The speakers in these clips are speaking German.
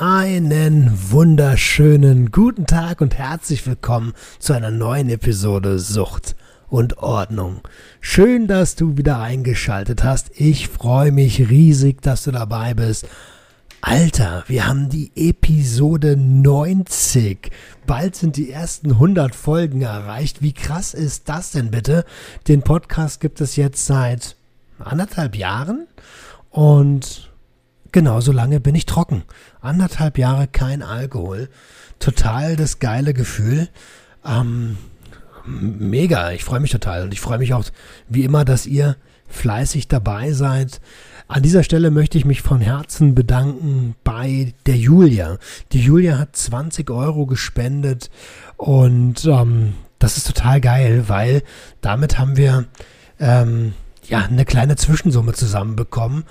Einen wunderschönen guten Tag und herzlich willkommen zu einer neuen Episode Sucht und Ordnung. Schön, dass du wieder eingeschaltet hast. Ich freue mich riesig, dass du dabei bist. Alter, wir haben die Episode 90. Bald sind die ersten 100 Folgen erreicht. Wie krass ist das denn bitte? Den Podcast gibt es jetzt seit anderthalb Jahren und Genauso lange bin ich trocken. Anderthalb Jahre kein Alkohol. Total das geile Gefühl. Ähm, mega, ich freue mich total. Und ich freue mich auch, wie immer, dass ihr fleißig dabei seid. An dieser Stelle möchte ich mich von Herzen bedanken bei der Julia. Die Julia hat 20 Euro gespendet und ähm, das ist total geil, weil damit haben wir ähm, ja eine kleine Zwischensumme zusammenbekommen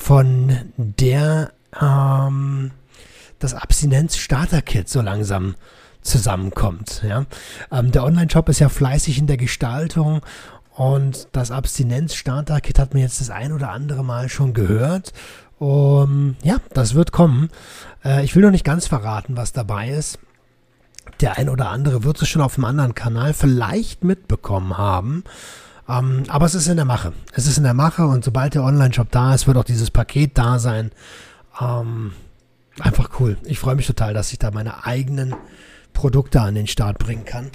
von der ähm, das Abstinenz-Starter-Kit so langsam zusammenkommt. Ja? Ähm, der Online-Shop ist ja fleißig in der Gestaltung und das Abstinenz-Starter-Kit hat mir jetzt das ein oder andere Mal schon gehört. Um, ja, das wird kommen. Äh, ich will noch nicht ganz verraten, was dabei ist. Der ein oder andere wird es schon auf einem anderen Kanal vielleicht mitbekommen haben. Ähm, aber es ist in der Mache. Es ist in der Mache und sobald der Online-Shop da ist, wird auch dieses Paket da sein. Ähm, einfach cool. Ich freue mich total, dass ich da meine eigenen Produkte an den Start bringen kann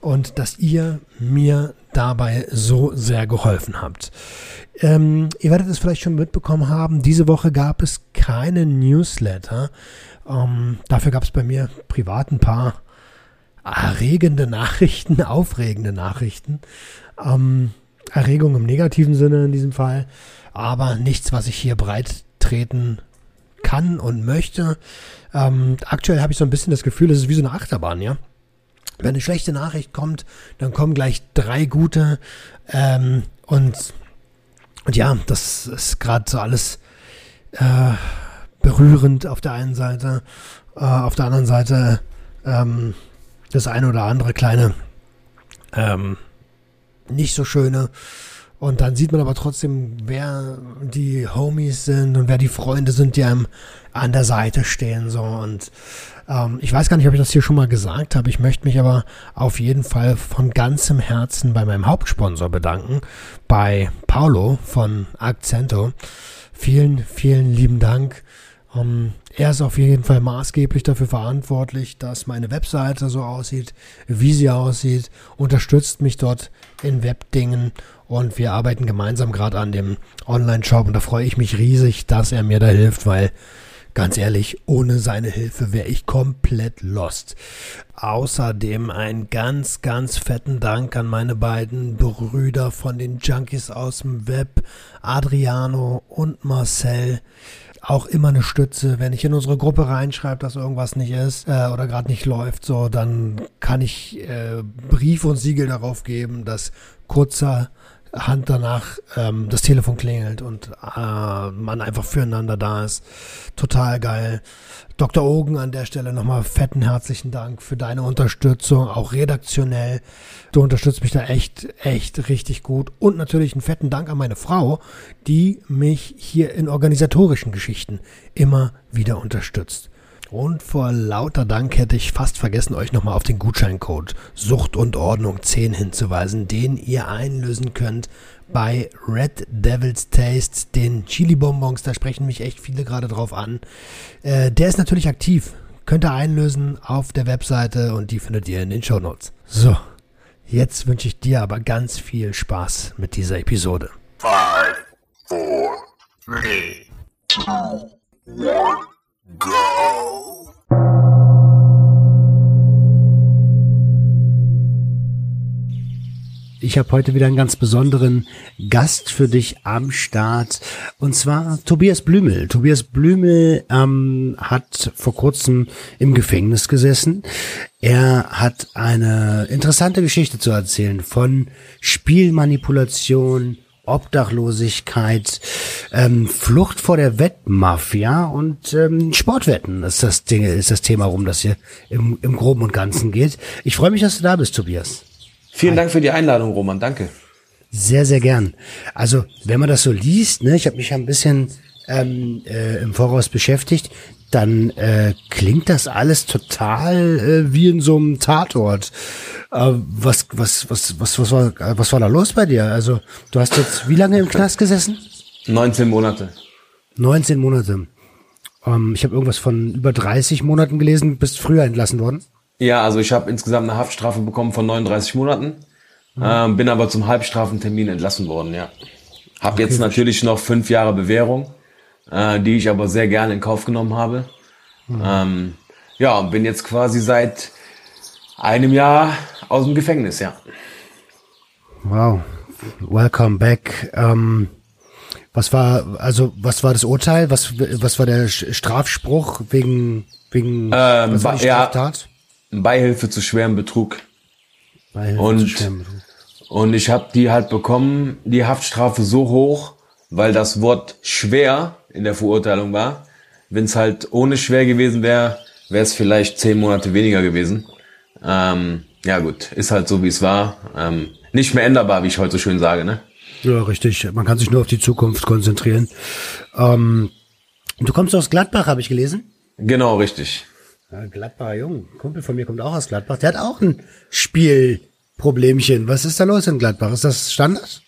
und dass ihr mir dabei so sehr geholfen habt. Ähm, ihr werdet es vielleicht schon mitbekommen haben, diese Woche gab es keine Newsletter. Ähm, dafür gab es bei mir privat ein paar erregende Nachrichten, aufregende Nachrichten. Ähm, Erregung im negativen Sinne in diesem Fall, aber nichts, was ich hier breit treten kann und möchte. Ähm, aktuell habe ich so ein bisschen das Gefühl, es ist wie so eine Achterbahn, ja. Wenn eine schlechte Nachricht kommt, dann kommen gleich drei gute ähm, und, und ja, das ist gerade so alles äh, berührend auf der einen Seite, äh, auf der anderen Seite ähm, das eine oder andere kleine ähm, nicht so schöne. Und dann sieht man aber trotzdem, wer die Homies sind und wer die Freunde sind, die einem an der Seite stehen. So. Und ähm, ich weiß gar nicht, ob ich das hier schon mal gesagt habe. Ich möchte mich aber auf jeden Fall von ganzem Herzen bei meinem Hauptsponsor bedanken, bei Paulo von Accento. Vielen, vielen lieben Dank. Um, er ist auf jeden Fall maßgeblich dafür verantwortlich, dass meine Webseite so aussieht, wie sie aussieht, unterstützt mich dort in Webdingen und wir arbeiten gemeinsam gerade an dem Online-Shop und da freue ich mich riesig, dass er mir da hilft, weil ganz ehrlich, ohne seine Hilfe wäre ich komplett lost. Außerdem einen ganz, ganz fetten Dank an meine beiden Brüder von den Junkies aus dem Web, Adriano und Marcel auch immer eine Stütze. Wenn ich in unsere Gruppe reinschreibe, dass irgendwas nicht ist äh, oder gerade nicht läuft, so, dann kann ich äh, Brief und Siegel darauf geben, dass kurzer Hand danach ähm, das Telefon klingelt und äh, man einfach füreinander da ist. Total geil. Dr. Ogen an der Stelle nochmal fetten herzlichen Dank für deine Unterstützung, auch redaktionell. Du unterstützt mich da echt, echt richtig gut. Und natürlich einen fetten Dank an meine Frau, die mich hier in organisatorischen Geschichten immer wieder unterstützt. Und vor lauter Dank hätte ich fast vergessen, euch nochmal auf den Gutscheincode Sucht und Ordnung 10 hinzuweisen, den ihr einlösen könnt bei Red Devil's Taste, den Chili Bonbons. Da sprechen mich echt viele gerade drauf an. Äh, der ist natürlich aktiv. Könnt ihr einlösen auf der Webseite und die findet ihr in den Show Notes. So, jetzt wünsche ich dir aber ganz viel Spaß mit dieser Episode. Five, four, three, two, one. Go! ich habe heute wieder einen ganz besonderen Gast für dich am Start und zwar Tobias Blümel. Tobias Blümel ähm, hat vor kurzem im Gefängnis gesessen. Er hat eine interessante Geschichte zu erzählen von Spielmanipulation, Obdachlosigkeit, ähm, Flucht vor der Wettmafia und ähm, Sportwetten ist das Ding, ist das Thema, um das hier im, im Groben und Ganzen geht. Ich freue mich, dass du da bist, Tobias. Vielen Dank für die Einladung, Roman. Danke. Sehr, sehr gern. Also, wenn man das so liest, ne, ich habe mich ja ein bisschen ähm, äh, im Voraus beschäftigt, dann äh, klingt das alles total äh, wie in so einem Tatort. Äh, was, was, was, was, was, war, was war da los bei dir? Also, du hast jetzt wie lange im Knast gesessen? 19 Monate. 19 Monate. Ähm, ich habe irgendwas von über 30 Monaten gelesen, bist früher entlassen worden. Ja, also ich habe insgesamt eine Haftstrafe bekommen von 39 Monaten, mhm. ähm, bin aber zum Halbstrafentermin entlassen worden, ja. Hab okay, jetzt natürlich noch fünf Jahre Bewährung, äh, die ich aber sehr gerne in Kauf genommen habe. Mhm. Ähm, ja, und bin jetzt quasi seit einem Jahr aus dem Gefängnis, ja. Wow, welcome back. Ähm, was war also was war das Urteil? Was was war der Strafspruch wegen wegen ähm, was war die Straftat? Ja, Beihilfe zu schwerem Betrug. Beihilfe und, zu schwerem Betrug. Und ich habe die halt bekommen, die Haftstrafe so hoch, weil das Wort schwer in der Verurteilung war. Wenn es halt ohne schwer gewesen wäre, wäre es vielleicht zehn Monate weniger gewesen. Ähm, ja gut, ist halt so wie es war. Ähm, nicht mehr änderbar, wie ich heute so schön sage, ne? Ja, richtig. Man kann sich nur auf die Zukunft konzentrieren. Ähm, du kommst aus Gladbach, habe ich gelesen. Genau, richtig. Ja, Gladbacher Jung. Kumpel von mir kommt auch aus Gladbach. Der hat auch ein Spielproblemchen. Was ist da los in Gladbach? Ist das Standard?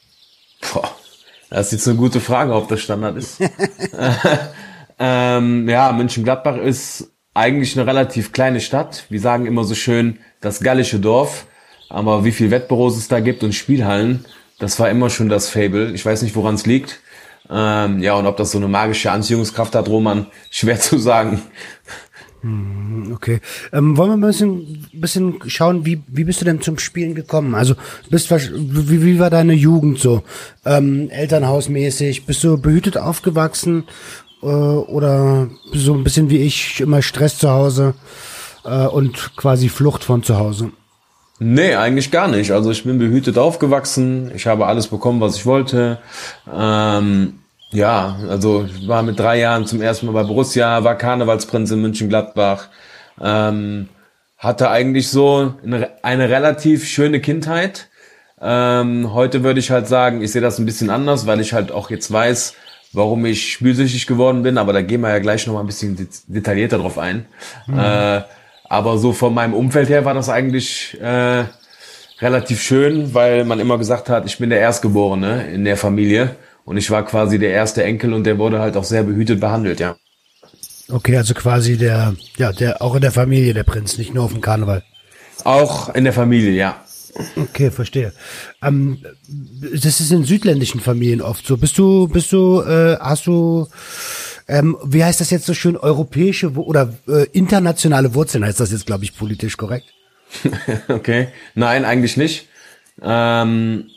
Boah, das ist jetzt eine gute Frage, ob das Standard ist. ähm, ja, München-Gladbach ist eigentlich eine relativ kleine Stadt. Wir sagen immer so schön das gallische Dorf. Aber wie viel Wettbüros es da gibt und Spielhallen, das war immer schon das Fable. Ich weiß nicht, woran es liegt. Ähm, ja, und ob das so eine magische Anziehungskraft hat, Roman, schwer zu sagen. Hm, okay. Ähm, wollen wir ein bisschen, bisschen schauen, wie, wie bist du denn zum Spielen gekommen? Also, bist, wie, wie war deine Jugend so? Ähm, Elternhausmäßig? Bist du behütet aufgewachsen? Äh, oder so ein bisschen wie ich, immer Stress zu Hause äh, und quasi Flucht von zu Hause? Nee, eigentlich gar nicht. Also ich bin behütet aufgewachsen. Ich habe alles bekommen, was ich wollte. Ähm, ja, also ich war mit drei Jahren zum ersten Mal bei Borussia, war Karnevalsprinz in München-Gladbach. Ähm, hatte eigentlich so eine, eine relativ schöne Kindheit. Ähm, heute würde ich halt sagen, ich sehe das ein bisschen anders, weil ich halt auch jetzt weiß, warum ich spielsüchtig geworden bin. Aber da gehen wir ja gleich noch mal ein bisschen detaillierter drauf ein. Mhm. Äh, aber so von meinem Umfeld her war das eigentlich äh, relativ schön, weil man immer gesagt hat, ich bin der Erstgeborene in der Familie und ich war quasi der erste Enkel und der wurde halt auch sehr behütet behandelt, ja. Okay, also quasi der, ja, der auch in der Familie der Prinz, nicht nur auf dem Karneval. Auch in der Familie, ja. Okay, verstehe. Ähm, das ist in südländischen Familien oft so. Bist du, bist du, äh, hast du ähm, wie heißt das jetzt so schön, europäische oder äh, internationale Wurzeln heißt das jetzt, glaube ich, politisch korrekt? okay, nein, eigentlich nicht. Ähm,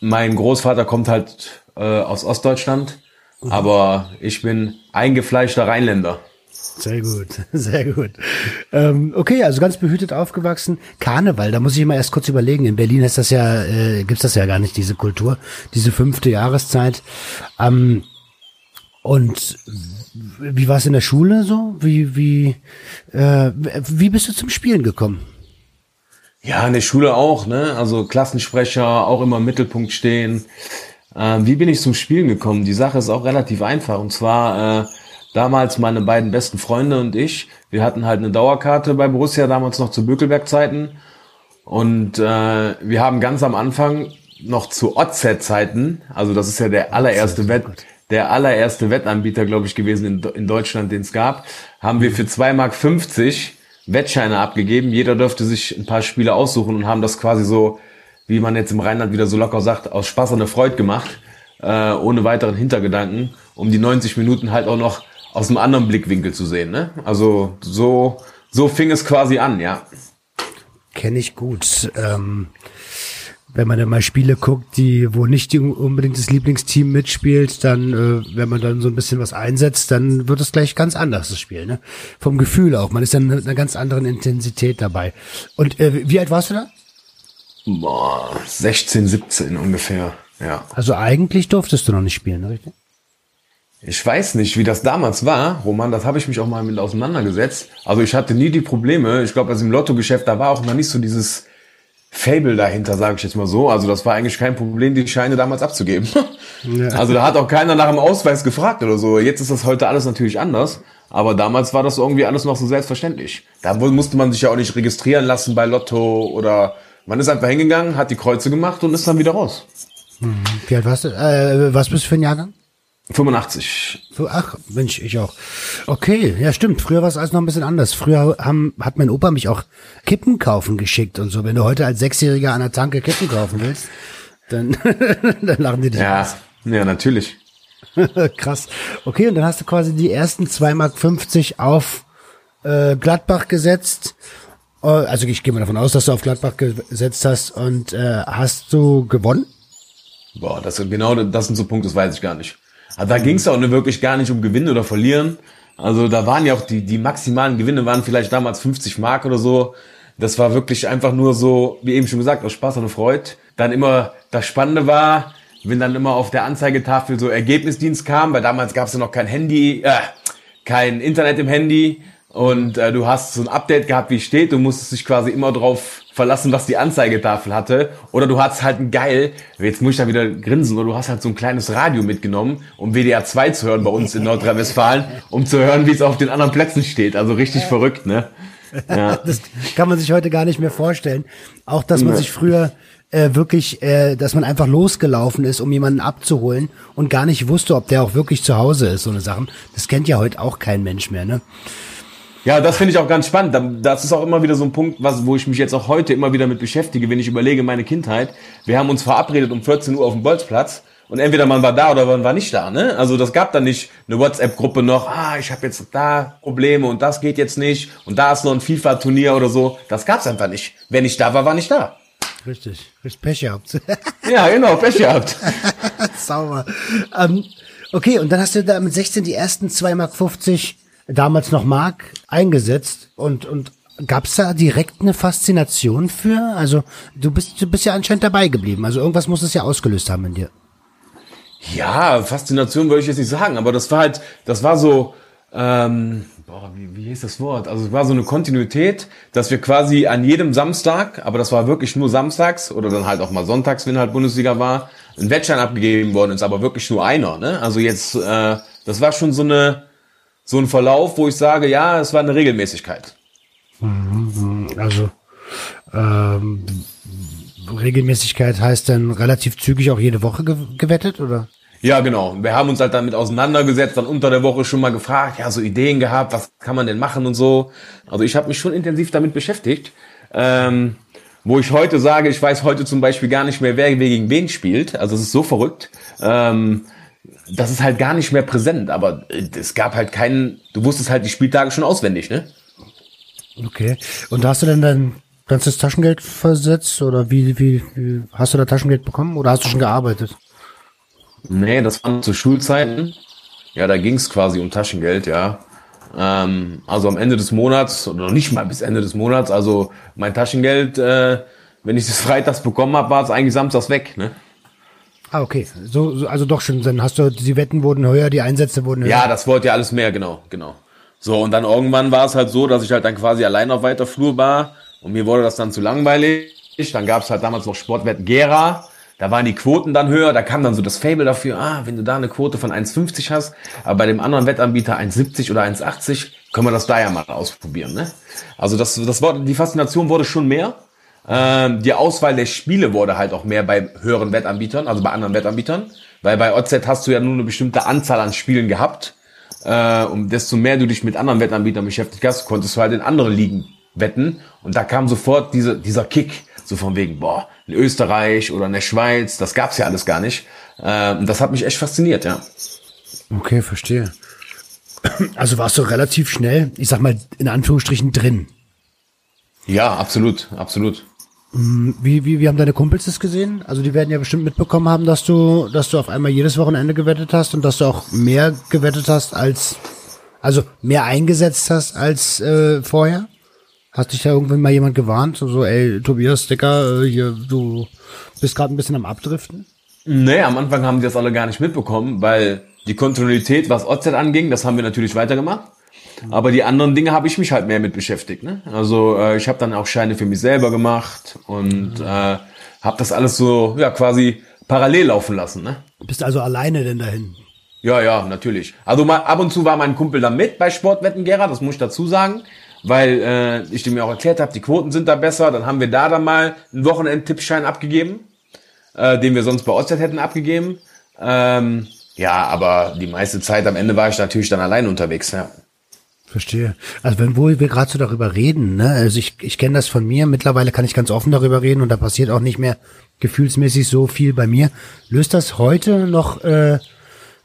mein Großvater kommt halt äh, aus Ostdeutschland, mhm. aber ich bin eingefleischter Rheinländer. Sehr gut, sehr gut. Ähm, okay, also ganz behütet aufgewachsen. Karneval, da muss ich mal erst kurz überlegen. In Berlin ist das ja, äh, gibt's das ja gar nicht, diese Kultur, diese fünfte Jahreszeit. Ähm, und wie war es in der Schule so? Wie, wie, äh, wie bist du zum Spielen gekommen? Ja, in der Schule auch, ne? Also Klassensprecher, auch immer im Mittelpunkt stehen. Äh, wie bin ich zum Spielen gekommen? Die Sache ist auch relativ einfach. Und zwar äh, damals meine beiden besten Freunde und ich, wir hatten halt eine Dauerkarte bei Borussia, damals noch zu Bökelberg-Zeiten. Und äh, wir haben ganz am Anfang noch zu OZ-Zeiten, also das ist ja der allererste Wett, der allererste Wettanbieter, glaube ich, gewesen in, in Deutschland, den es gab, haben wir für 2,50 Mark Wettscheine abgegeben. Jeder dürfte sich ein paar Spiele aussuchen und haben das quasi so, wie man jetzt im Rheinland wieder so locker sagt, aus Spaß und Freude gemacht, äh, ohne weiteren Hintergedanken, um die 90 Minuten halt auch noch aus einem anderen Blickwinkel zu sehen. Ne? Also so, so fing es quasi an, ja. Kenne ich gut. Ähm wenn man dann mal Spiele guckt, die, wo nicht die, unbedingt das Lieblingsteam mitspielt, dann, äh, wenn man dann so ein bisschen was einsetzt, dann wird es gleich ganz anders, das Spiel, ne? Vom Gefühl auch. Man ist dann mit einer ganz anderen Intensität dabei. Und äh, wie alt warst du da? Boah, 16, 17 ungefähr, ja. Also eigentlich durftest du noch nicht spielen, ne, richtig? Ich weiß nicht, wie das damals war, Roman, das habe ich mich auch mal mit auseinandergesetzt. Also ich hatte nie die Probleme. Ich glaube, also im Lottogeschäft, da war auch noch nicht so dieses Fable dahinter, sage ich jetzt mal so. Also das war eigentlich kein Problem, die Scheine damals abzugeben. Ja. Also da hat auch keiner nach dem Ausweis gefragt oder so. Jetzt ist das heute alles natürlich anders. Aber damals war das irgendwie alles noch so selbstverständlich. Da musste man sich ja auch nicht registrieren lassen bei Lotto oder man ist einfach hingegangen, hat die Kreuze gemacht und ist dann wieder raus. Hm. Wie alt warst du? Äh, was bist du für ein Jahrgang? 85. Ach, Mensch, ich auch. Okay, ja stimmt. Früher war es alles noch ein bisschen anders. Früher haben, hat mein Opa mich auch Kippen kaufen geschickt und so. Wenn du heute als Sechsjähriger an der Tanke Kippen kaufen willst, dann, dann lachen die dich ja, aus. Ja, natürlich. Krass. Okay, und dann hast du quasi die ersten 2,50 Mark auf äh, Gladbach gesetzt. Äh, also ich gehe mal davon aus, dass du auf Gladbach gesetzt hast und äh, hast du gewonnen? Boah, das sind genau das sind so Punkte, das weiß ich gar nicht. Also da ging es auch wirklich gar nicht um Gewinnen oder Verlieren. Also da waren ja auch die, die maximalen Gewinne waren vielleicht damals 50 Mark oder so. Das war wirklich einfach nur so, wie eben schon gesagt, aus Spaß und Freude. Dann immer das Spannende war, wenn dann immer auf der Anzeigetafel so Ergebnisdienst kam, weil damals gab es ja noch kein Handy, äh, kein Internet im Handy und äh, du hast so ein Update gehabt, wie es steht. Du musstest dich quasi immer drauf verlassen, was die Anzeigetafel hatte. Oder du hast halt ein geil, jetzt muss ich da wieder grinsen, oder du hast halt so ein kleines Radio mitgenommen, um WDR 2 zu hören bei uns in Nordrhein-Westfalen, um zu hören, wie es auf den anderen Plätzen steht. Also richtig ja. verrückt, ne? Ja. Das kann man sich heute gar nicht mehr vorstellen. Auch, dass man sich früher äh, wirklich, äh, dass man einfach losgelaufen ist, um jemanden abzuholen und gar nicht wusste, ob der auch wirklich zu Hause ist, so eine Sachen. Das kennt ja heute auch kein Mensch mehr, ne? Ja, das finde ich auch ganz spannend. Das ist auch immer wieder so ein Punkt, was, wo ich mich jetzt auch heute immer wieder mit beschäftige, wenn ich überlege, meine Kindheit. Wir haben uns verabredet um 14 Uhr auf dem Bolzplatz und entweder man war da oder man war nicht da. Ne? Also das gab dann nicht eine WhatsApp-Gruppe noch, ah, ich habe jetzt da Probleme und das geht jetzt nicht und da ist noch ein FIFA-Turnier oder so. Das gab's einfach nicht. Wer nicht da war, war nicht da. Richtig, richtig Pech gehabt. ja, genau, Pech gehabt. Sauber. Ähm, okay, und dann hast du da mit 16 die ersten 2,50 Mark damals noch Mark eingesetzt und, und Gab's da direkt eine Faszination für? Also du bist, du bist ja anscheinend dabei geblieben. Also irgendwas muss es ja ausgelöst haben in dir. Ja, Faszination würde ich jetzt nicht sagen, aber das war halt, das war so, ähm, boah, wie, wie hieß das Wort? Also es war so eine Kontinuität, dass wir quasi an jedem Samstag, aber das war wirklich nur samstags oder dann halt auch mal sonntags, wenn halt Bundesliga war, ein Wettschein abgegeben worden ist, aber wirklich nur einer. Ne? Also jetzt, äh, das war schon so eine so ein Verlauf, wo ich sage, ja, es war eine Regelmäßigkeit. Mhm, also ähm, Regelmäßigkeit heißt dann relativ zügig auch jede Woche gewettet, oder? Ja, genau. Wir haben uns halt damit auseinandergesetzt, dann unter der Woche schon mal gefragt, ja, so Ideen gehabt, was kann man denn machen und so. Also ich habe mich schon intensiv damit beschäftigt. Ähm, wo ich heute sage, ich weiß heute zum Beispiel gar nicht mehr, wer gegen wen spielt. Also es ist so verrückt. Ähm, das ist halt gar nicht mehr präsent, aber äh, es gab halt keinen, du wusstest halt die Spieltage schon auswendig, ne? Okay. Und hast du denn dein ganzes Taschengeld versetzt oder wie, wie, wie hast du da Taschengeld bekommen oder hast du schon gearbeitet? Nee, das waren zu Schulzeiten. Ja, da ging es quasi um Taschengeld, ja. Ähm, also am Ende des Monats, oder noch nicht mal bis Ende des Monats, also mein Taschengeld, äh, wenn ich das freitags bekommen habe, war es eigentlich samstags weg, ne? Ah, okay. So, so, also doch schon, dann hast du, die Wetten wurden höher, die Einsätze wurden höher. Ja, das wollte ja alles mehr, genau, genau. So, und dann irgendwann war es halt so, dass ich halt dann quasi allein auf weiter Flur war und mir wurde das dann zu langweilig. Dann gab es halt damals noch Sportwetten Gera. Da waren die Quoten dann höher, da kam dann so das Fable dafür, ah, wenn du da eine Quote von 1,50 hast, aber bei dem anderen Wettanbieter 1,70 oder 1,80, können wir das da ja mal ausprobieren. Ne? Also das, das war, die Faszination wurde schon mehr. Ähm, die Auswahl der Spiele wurde halt auch mehr bei höheren Wettanbietern, also bei anderen Wettanbietern, weil bei OZ hast du ja nur eine bestimmte Anzahl an Spielen gehabt. Äh, und desto mehr du dich mit anderen Wettanbietern beschäftigt hast, konntest du halt in andere Ligen wetten. Und da kam sofort diese, dieser Kick, so von wegen, boah, in Österreich oder in der Schweiz, das gab's ja alles gar nicht. Äh, und das hat mich echt fasziniert, ja. Okay, verstehe. Also warst du relativ schnell, ich sag mal in Anführungsstrichen drin. Ja, absolut, absolut. Mm, wie, wie, wie haben deine Kumpels das gesehen? Also die werden ja bestimmt mitbekommen haben, dass du, dass du auf einmal jedes Wochenende gewettet hast und dass du auch mehr gewettet hast als, also mehr eingesetzt hast als äh, vorher. Hast dich da irgendwann mal jemand gewarnt? So, ey, Tobias Dicker, äh, hier, du bist gerade ein bisschen am Abdriften? Nee, am Anfang haben die das alle gar nicht mitbekommen, weil die Kontinuität, was OZ anging, das haben wir natürlich weitergemacht. Aber die anderen Dinge habe ich mich halt mehr mit beschäftigt. Ne? Also äh, ich habe dann auch Scheine für mich selber gemacht und äh, habe das alles so ja quasi parallel laufen lassen. Ne? Bist also alleine denn dahin? Ja, ja, natürlich. Also mal ab und zu war mein Kumpel da mit bei Sportwetten Gera, das muss ich dazu sagen, weil äh, ich dem ja auch erklärt habe, die Quoten sind da besser. Dann haben wir da dann mal einen Wochenend-Tippschein abgegeben, äh, den wir sonst bei OZ hätten abgegeben. Ähm, ja, aber die meiste Zeit am Ende war ich natürlich dann allein unterwegs. Ja. Verstehe. Also wenn wo wir gerade so darüber reden, ne, also ich, ich kenne das von mir, mittlerweile kann ich ganz offen darüber reden und da passiert auch nicht mehr gefühlsmäßig so viel bei mir. Löst das heute noch, äh,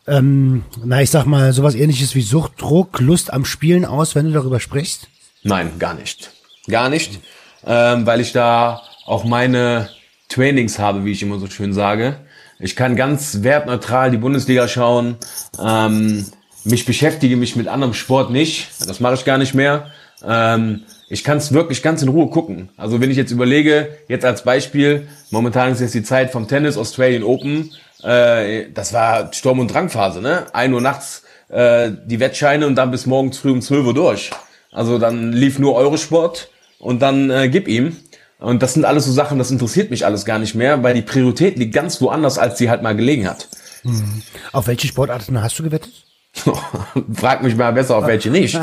ähm, na ich sag mal, sowas ähnliches wie Suchtdruck, Lust am Spielen aus, wenn du darüber sprichst? Nein, gar nicht. Gar nicht, ähm, weil ich da auch meine Trainings habe, wie ich immer so schön sage. Ich kann ganz wertneutral die Bundesliga schauen. Ähm, mich beschäftige mich mit anderem Sport nicht. Das mache ich gar nicht mehr. Ähm, ich kann es wirklich ganz in Ruhe gucken. Also wenn ich jetzt überlege, jetzt als Beispiel, momentan ist jetzt die Zeit vom Tennis Australian Open. Äh, das war Sturm- und Drangphase, ne? Ein Uhr nachts äh, die Wettscheine und dann bis morgens früh um 12 Uhr durch. Also dann lief nur Eurosport und dann äh, gib ihm. Und das sind alles so Sachen, das interessiert mich alles gar nicht mehr, weil die Priorität liegt ganz woanders, als sie halt mal gelegen hat. Mhm. Auf welche Sportarten hast du gewettet? Frag mich mal besser, auf welche nicht.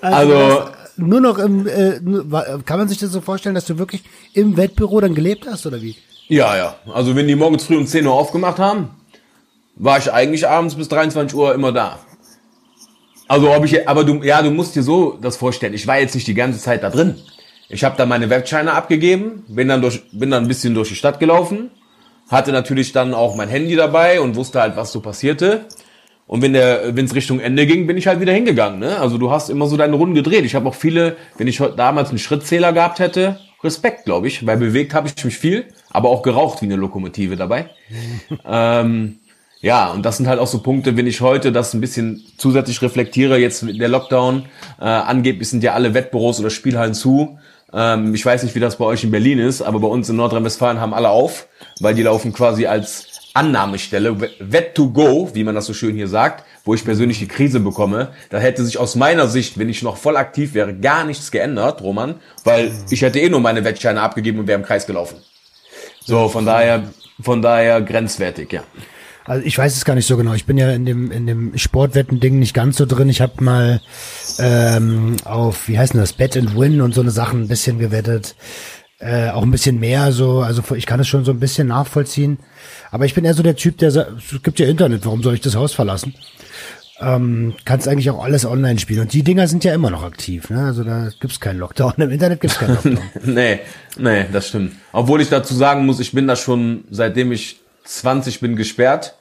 also, also nur noch im, äh, kann man sich das so vorstellen, dass du wirklich im Wettbüro dann gelebt hast oder wie? Ja, ja. Also wenn die morgens früh um 10 Uhr aufgemacht haben, war ich eigentlich abends bis 23 Uhr immer da. Also ob ich, aber du, ja, du musst dir so das vorstellen. Ich war jetzt nicht die ganze Zeit da drin. Ich habe da meine Webscheine abgegeben, bin dann durch, bin dann ein bisschen durch die Stadt gelaufen, hatte natürlich dann auch mein Handy dabei und wusste halt, was so passierte. Und wenn der, wenn es Richtung Ende ging, bin ich halt wieder hingegangen. Ne? Also du hast immer so deine Runden gedreht. Ich habe auch viele, wenn ich damals einen Schrittzähler gehabt hätte, Respekt, glaube ich, weil bewegt habe ich mich viel, aber auch geraucht wie eine Lokomotive dabei. ähm, ja, und das sind halt auch so Punkte, wenn ich heute das ein bisschen zusätzlich reflektiere, jetzt der Lockdown, äh, angeblich sind ja alle Wettbüros oder Spielhallen zu. Ähm, ich weiß nicht, wie das bei euch in Berlin ist, aber bei uns in Nordrhein-Westfalen haben alle auf, weil die laufen quasi als Annahmestelle, Wett to go, wie man das so schön hier sagt, wo ich persönlich die Krise bekomme. Da hätte sich aus meiner Sicht, wenn ich noch voll aktiv wäre, gar nichts geändert, Roman, weil ich hätte eh nur meine Wettscheine abgegeben und wäre im Kreis gelaufen. So, von daher, von daher grenzwertig, ja. Also ich weiß es gar nicht so genau. Ich bin ja in dem in dem Sportwetten-Ding nicht ganz so drin. Ich habe mal ähm, auf wie heißt denn das Bet and Win und so eine Sachen ein bisschen gewettet, äh, auch ein bisschen mehr so. Also ich kann es schon so ein bisschen nachvollziehen. Aber ich bin eher so der Typ, der sagt, es gibt ja Internet. Warum soll ich das Haus verlassen? Ähm, kannst eigentlich auch alles online spielen. Und die Dinger sind ja immer noch aktiv. Ne? Also da gibt's keinen Lockdown. Im Internet gibt's keinen Lockdown. nee, nee, das stimmt. Obwohl ich dazu sagen muss, ich bin da schon, seitdem ich 20 bin gesperrt.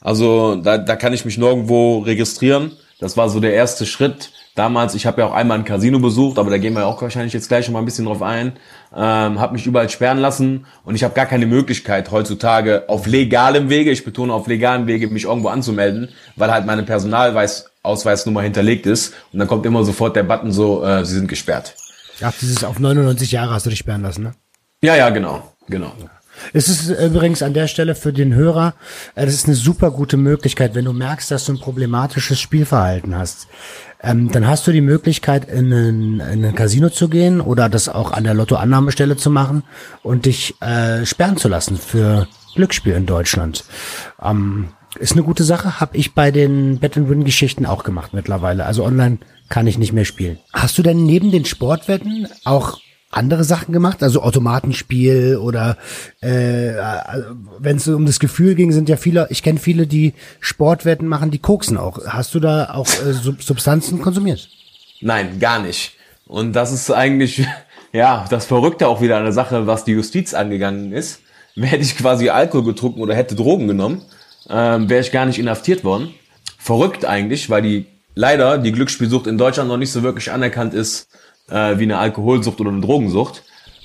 Also da, da kann ich mich nirgendwo registrieren. Das war so der erste Schritt. Damals, ich habe ja auch einmal ein Casino besucht, aber da gehen wir auch wahrscheinlich jetzt gleich schon mal ein bisschen drauf ein. Ähm, habe mich überall sperren lassen und ich habe gar keine Möglichkeit heutzutage auf legalem Wege, ich betone auf legalem Wege, mich irgendwo anzumelden, weil halt meine Personalausweisnummer hinterlegt ist und dann kommt immer sofort der Button so, äh, Sie sind gesperrt. Ach, dieses auf 99 Jahre hast du dich sperren lassen, ne? Ja, ja, genau, genau. Es ist übrigens an der Stelle für den Hörer, äh, das ist eine super gute Möglichkeit, wenn du merkst, dass du ein problematisches Spielverhalten hast. Ähm, dann hast du die Möglichkeit, in ein, in ein Casino zu gehen oder das auch an der Lottoannahmestelle zu machen und dich äh, sperren zu lassen für Glücksspiel in Deutschland. Ähm, ist eine gute Sache, habe ich bei den Bet-and-Win-Geschichten auch gemacht mittlerweile. Also online kann ich nicht mehr spielen. Hast du denn neben den Sportwetten auch andere Sachen gemacht, also Automatenspiel oder äh, wenn es um das Gefühl ging, sind ja viele, ich kenne viele, die Sportwetten machen, die koksen auch. Hast du da auch äh, Substanzen konsumiert? Nein, gar nicht. Und das ist eigentlich ja das Verrückte auch wieder der Sache, was die Justiz angegangen ist. Hätte ich quasi Alkohol getrunken oder hätte Drogen genommen, ähm, wäre ich gar nicht inhaftiert worden. Verrückt eigentlich, weil die leider die Glücksspielsucht in Deutschland noch nicht so wirklich anerkannt ist äh, wie eine Alkoholsucht oder eine Drogensucht.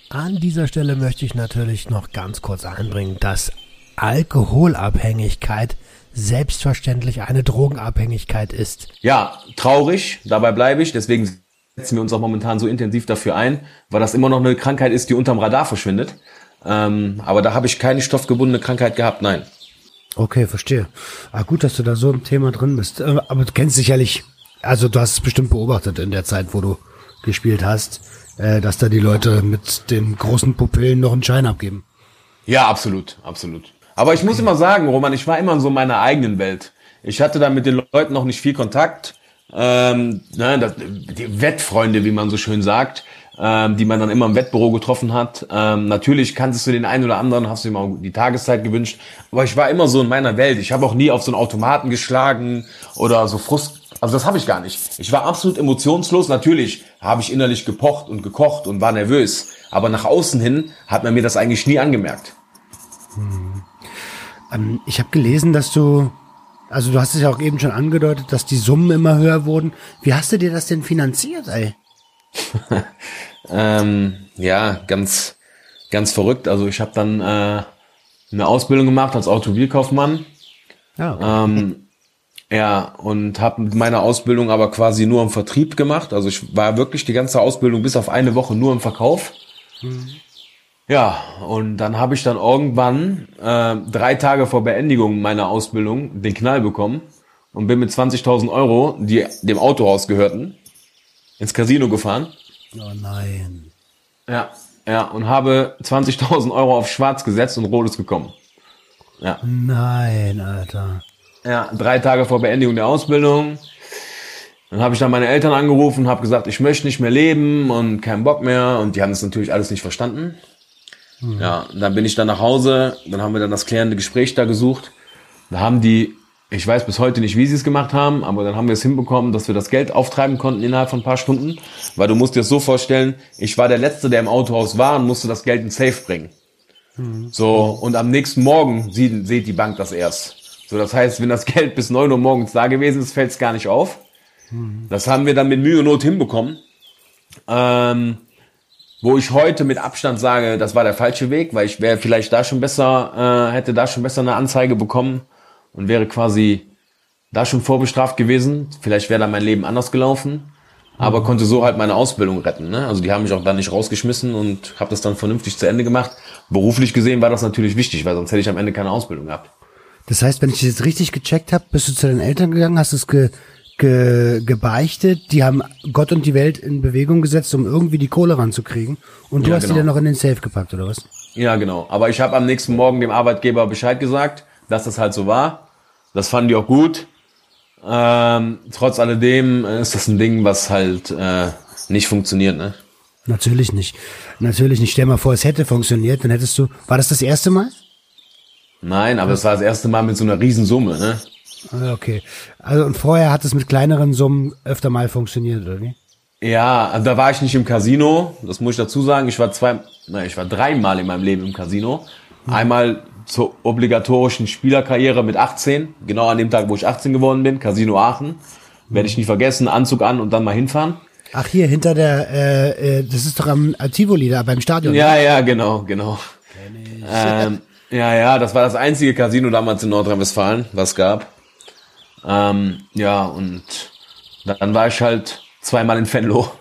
An dieser Stelle möchte ich natürlich noch ganz kurz einbringen, dass Alkoholabhängigkeit selbstverständlich eine Drogenabhängigkeit ist. Ja, traurig, dabei bleibe ich, deswegen setzen wir uns auch momentan so intensiv dafür ein, weil das immer noch eine Krankheit ist, die unterm Radar verschwindet. Ähm, aber da habe ich keine stoffgebundene Krankheit gehabt, nein. Okay, verstehe. Ah, gut, dass du da so im Thema drin bist. Äh, aber du kennst sicherlich, also du hast es bestimmt beobachtet in der Zeit, wo du gespielt hast, äh, dass da die Leute mit den großen Pupillen noch einen Schein abgeben. Ja, absolut, absolut. Aber ich muss immer sagen, Roman, ich war immer in so meiner eigenen Welt. Ich hatte da mit den Leuten noch nicht viel Kontakt. Ähm, ne, das, die Wettfreunde, wie man so schön sagt, ähm, die man dann immer im Wettbüro getroffen hat. Ähm, natürlich kanntest du den einen oder anderen, hast du ihm auch die Tageszeit gewünscht. Aber ich war immer so in meiner Welt. Ich habe auch nie auf so einen Automaten geschlagen oder so Frust. Also das habe ich gar nicht. Ich war absolut emotionslos. Natürlich habe ich innerlich gepocht und gekocht und war nervös. Aber nach außen hin hat man mir das eigentlich nie angemerkt. Hm. Ähm, ich habe gelesen, dass du, also du hast es ja auch eben schon angedeutet, dass die Summen immer höher wurden. Wie hast du dir das denn finanziert, ey? ähm, ja, ganz, ganz verrückt. Also ich habe dann äh, eine Ausbildung gemacht als Automobilkaufmann. Ja, okay. ähm, ja, und habe meine Ausbildung aber quasi nur im Vertrieb gemacht. Also ich war wirklich die ganze Ausbildung bis auf eine Woche nur im Verkauf. Mhm. Ja, und dann habe ich dann irgendwann äh, drei Tage vor Beendigung meiner Ausbildung den Knall bekommen und bin mit 20.000 Euro, die dem Autohaus gehörten, ins Casino gefahren. Oh nein. Ja, ja, und habe 20.000 Euro auf schwarz gesetzt und rotes bekommen. Ja. Nein, Alter. Ja, drei Tage vor Beendigung der Ausbildung. Dann habe ich dann meine Eltern angerufen, habe gesagt, ich möchte nicht mehr leben und keinen Bock mehr. Und die haben das natürlich alles nicht verstanden. Mhm. Ja, dann bin ich dann nach Hause, dann haben wir dann das klärende Gespräch da gesucht. Da haben die, ich weiß bis heute nicht, wie sie es gemacht haben, aber dann haben wir es hinbekommen, dass wir das Geld auftreiben konnten innerhalb von ein paar Stunden. Weil du musst dir das so vorstellen, ich war der Letzte, der im Autohaus war und musste das Geld in Safe bringen. Mhm. So, und am nächsten Morgen sieht, sieht die Bank das erst. So, das heißt, wenn das Geld bis neun Uhr morgens da gewesen ist, fällt es gar nicht auf. Das haben wir dann mit Mühe und Not hinbekommen. Ähm, wo ich heute mit Abstand sage, das war der falsche Weg, weil ich wäre vielleicht da schon besser, äh, hätte da schon besser eine Anzeige bekommen und wäre quasi da schon vorbestraft gewesen. Vielleicht wäre da mein Leben anders gelaufen, aber mhm. konnte so halt meine Ausbildung retten. Ne? Also die haben mich auch da nicht rausgeschmissen und habe das dann vernünftig zu Ende gemacht. Beruflich gesehen war das natürlich wichtig, weil sonst hätte ich am Ende keine Ausbildung gehabt. Das heißt, wenn ich das jetzt richtig gecheckt habe, bist du zu deinen Eltern gegangen, hast es ge ge, gebeichtet, die haben Gott und die Welt in Bewegung gesetzt, um irgendwie die Kohle ranzukriegen. Und du ja, hast genau. die dann noch in den Safe gepackt, oder was? Ja, genau. Aber ich habe am nächsten Morgen dem Arbeitgeber Bescheid gesagt, dass das halt so war. Das fanden die auch gut. Ähm, trotz alledem ist das ein Ding, was halt äh, nicht funktioniert, ne? Natürlich nicht. Natürlich nicht. Stell mal vor, es hätte funktioniert, dann hättest du. War das das erste Mal? Nein, aber es war das erste Mal mit so einer Riesensumme, ne? Ah, okay. Also und vorher hat es mit kleineren Summen öfter mal funktioniert, oder wie? Ja, also da war ich nicht im Casino, das muss ich dazu sagen. Ich war zwei, nein, ich war dreimal in meinem Leben im Casino. Hm. Einmal zur obligatorischen Spielerkarriere mit 18, genau an dem Tag, wo ich 18 geworden bin, Casino Aachen. Werde ich nie vergessen, Anzug an und dann mal hinfahren. Ach hier, hinter der, äh, äh, das ist doch am Tivoli da beim Stadion. Ja, ja, genau, genau. Ähm, ja, ja, das war das einzige Casino damals in Nordrhein-Westfalen, was gab. Ähm, ja, und dann war ich halt zweimal in Venlo,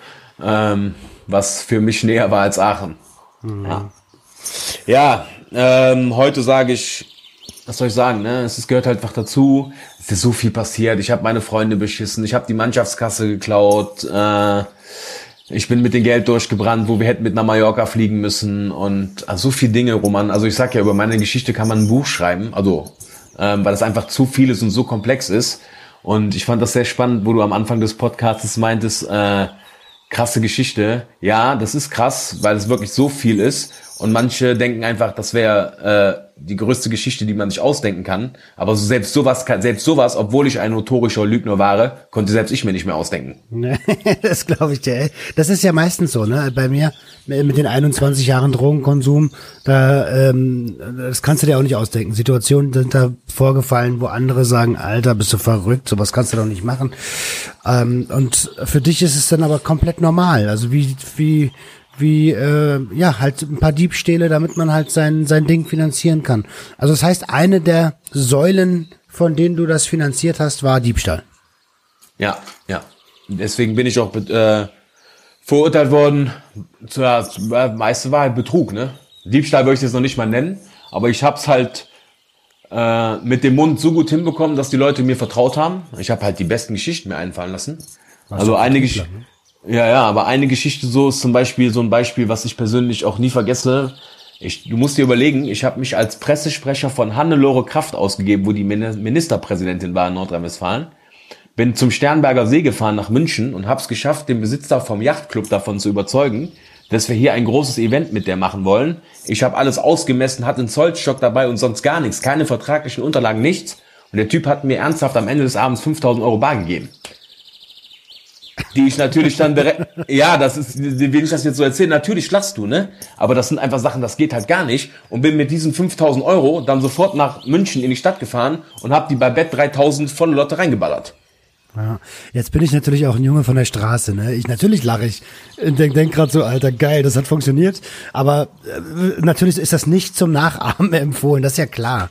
ähm, was für mich näher war als Aachen. Mhm. Ja, ja ähm, heute sage ich, was soll ich sagen, ne? Es gehört halt einfach dazu. Es ist so viel passiert. Ich habe meine Freunde beschissen, ich habe die Mannschaftskasse geklaut, äh, ich bin mit dem Geld durchgebrannt, wo wir hätten mit nach Mallorca fliegen müssen und also so viele Dinge, Roman. Also ich sag ja, über meine Geschichte kann man ein Buch schreiben. Also ähm, weil das einfach zu viel ist und so komplex ist. Und ich fand das sehr spannend, wo du am Anfang des Podcasts meintest, äh, krasse Geschichte. Ja, das ist krass, weil es wirklich so viel ist. Und manche denken einfach, das wäre die größte Geschichte, die man sich ausdenken kann. Aber so selbst sowas, selbst sowas, obwohl ich ein notorischer Lügner war, konnte selbst ich mir nicht mehr ausdenken. das glaube ich dir. Das ist ja meistens so, ne? Bei mir mit den 21 Jahren Drogenkonsum, da ähm, das kannst du dir auch nicht ausdenken. Situationen sind da vorgefallen, wo andere sagen, Alter, bist du verrückt, sowas kannst du doch nicht machen. Ähm, und für dich ist es dann aber komplett normal. Also wie wie wie äh, ja halt ein paar Diebstähle, damit man halt sein sein Ding finanzieren kann. Also das heißt, eine der Säulen, von denen du das finanziert hast, war Diebstahl. Ja, ja. Deswegen bin ich auch äh, verurteilt worden. Zuerst, äh, meiste war halt Betrug, ne? Diebstahl würde ich das noch nicht mal nennen, aber ich hab's halt äh, mit dem Mund so gut hinbekommen, dass die Leute mir vertraut haben. Ich habe halt die besten Geschichten mir einfallen lassen. Was also eine Geschichte. Ne? Ja, ja, aber eine Geschichte so ist zum Beispiel so ein Beispiel, was ich persönlich auch nie vergesse. Ich, du musst dir überlegen, ich habe mich als Pressesprecher von Hannelore Kraft ausgegeben, wo die Ministerpräsidentin war in Nordrhein-Westfalen. Bin zum Sternberger See gefahren nach München und habe es geschafft, den Besitzer vom Yachtclub davon zu überzeugen, dass wir hier ein großes Event mit der machen wollen. Ich habe alles ausgemessen, hatte einen Zollstock dabei und sonst gar nichts, keine vertraglichen Unterlagen, nichts. Und der Typ hat mir ernsthaft am Ende des Abends 5000 Euro bar gegeben die ich natürlich dann direkt, ja, das ist, wenn ich das jetzt so erzähle, natürlich lachst du, ne? Aber das sind einfach Sachen, das geht halt gar nicht. Und bin mit diesen 5000 Euro dann sofort nach München in die Stadt gefahren und habe die bei Bett 3000 volle Lotte reingeballert. Ja, jetzt bin ich natürlich auch ein Junge von der Straße, ne? Ich natürlich lache ich denk, denk gerade so, Alter, geil, das hat funktioniert. Aber äh, natürlich ist das nicht zum Nachahmen empfohlen, das ist ja klar.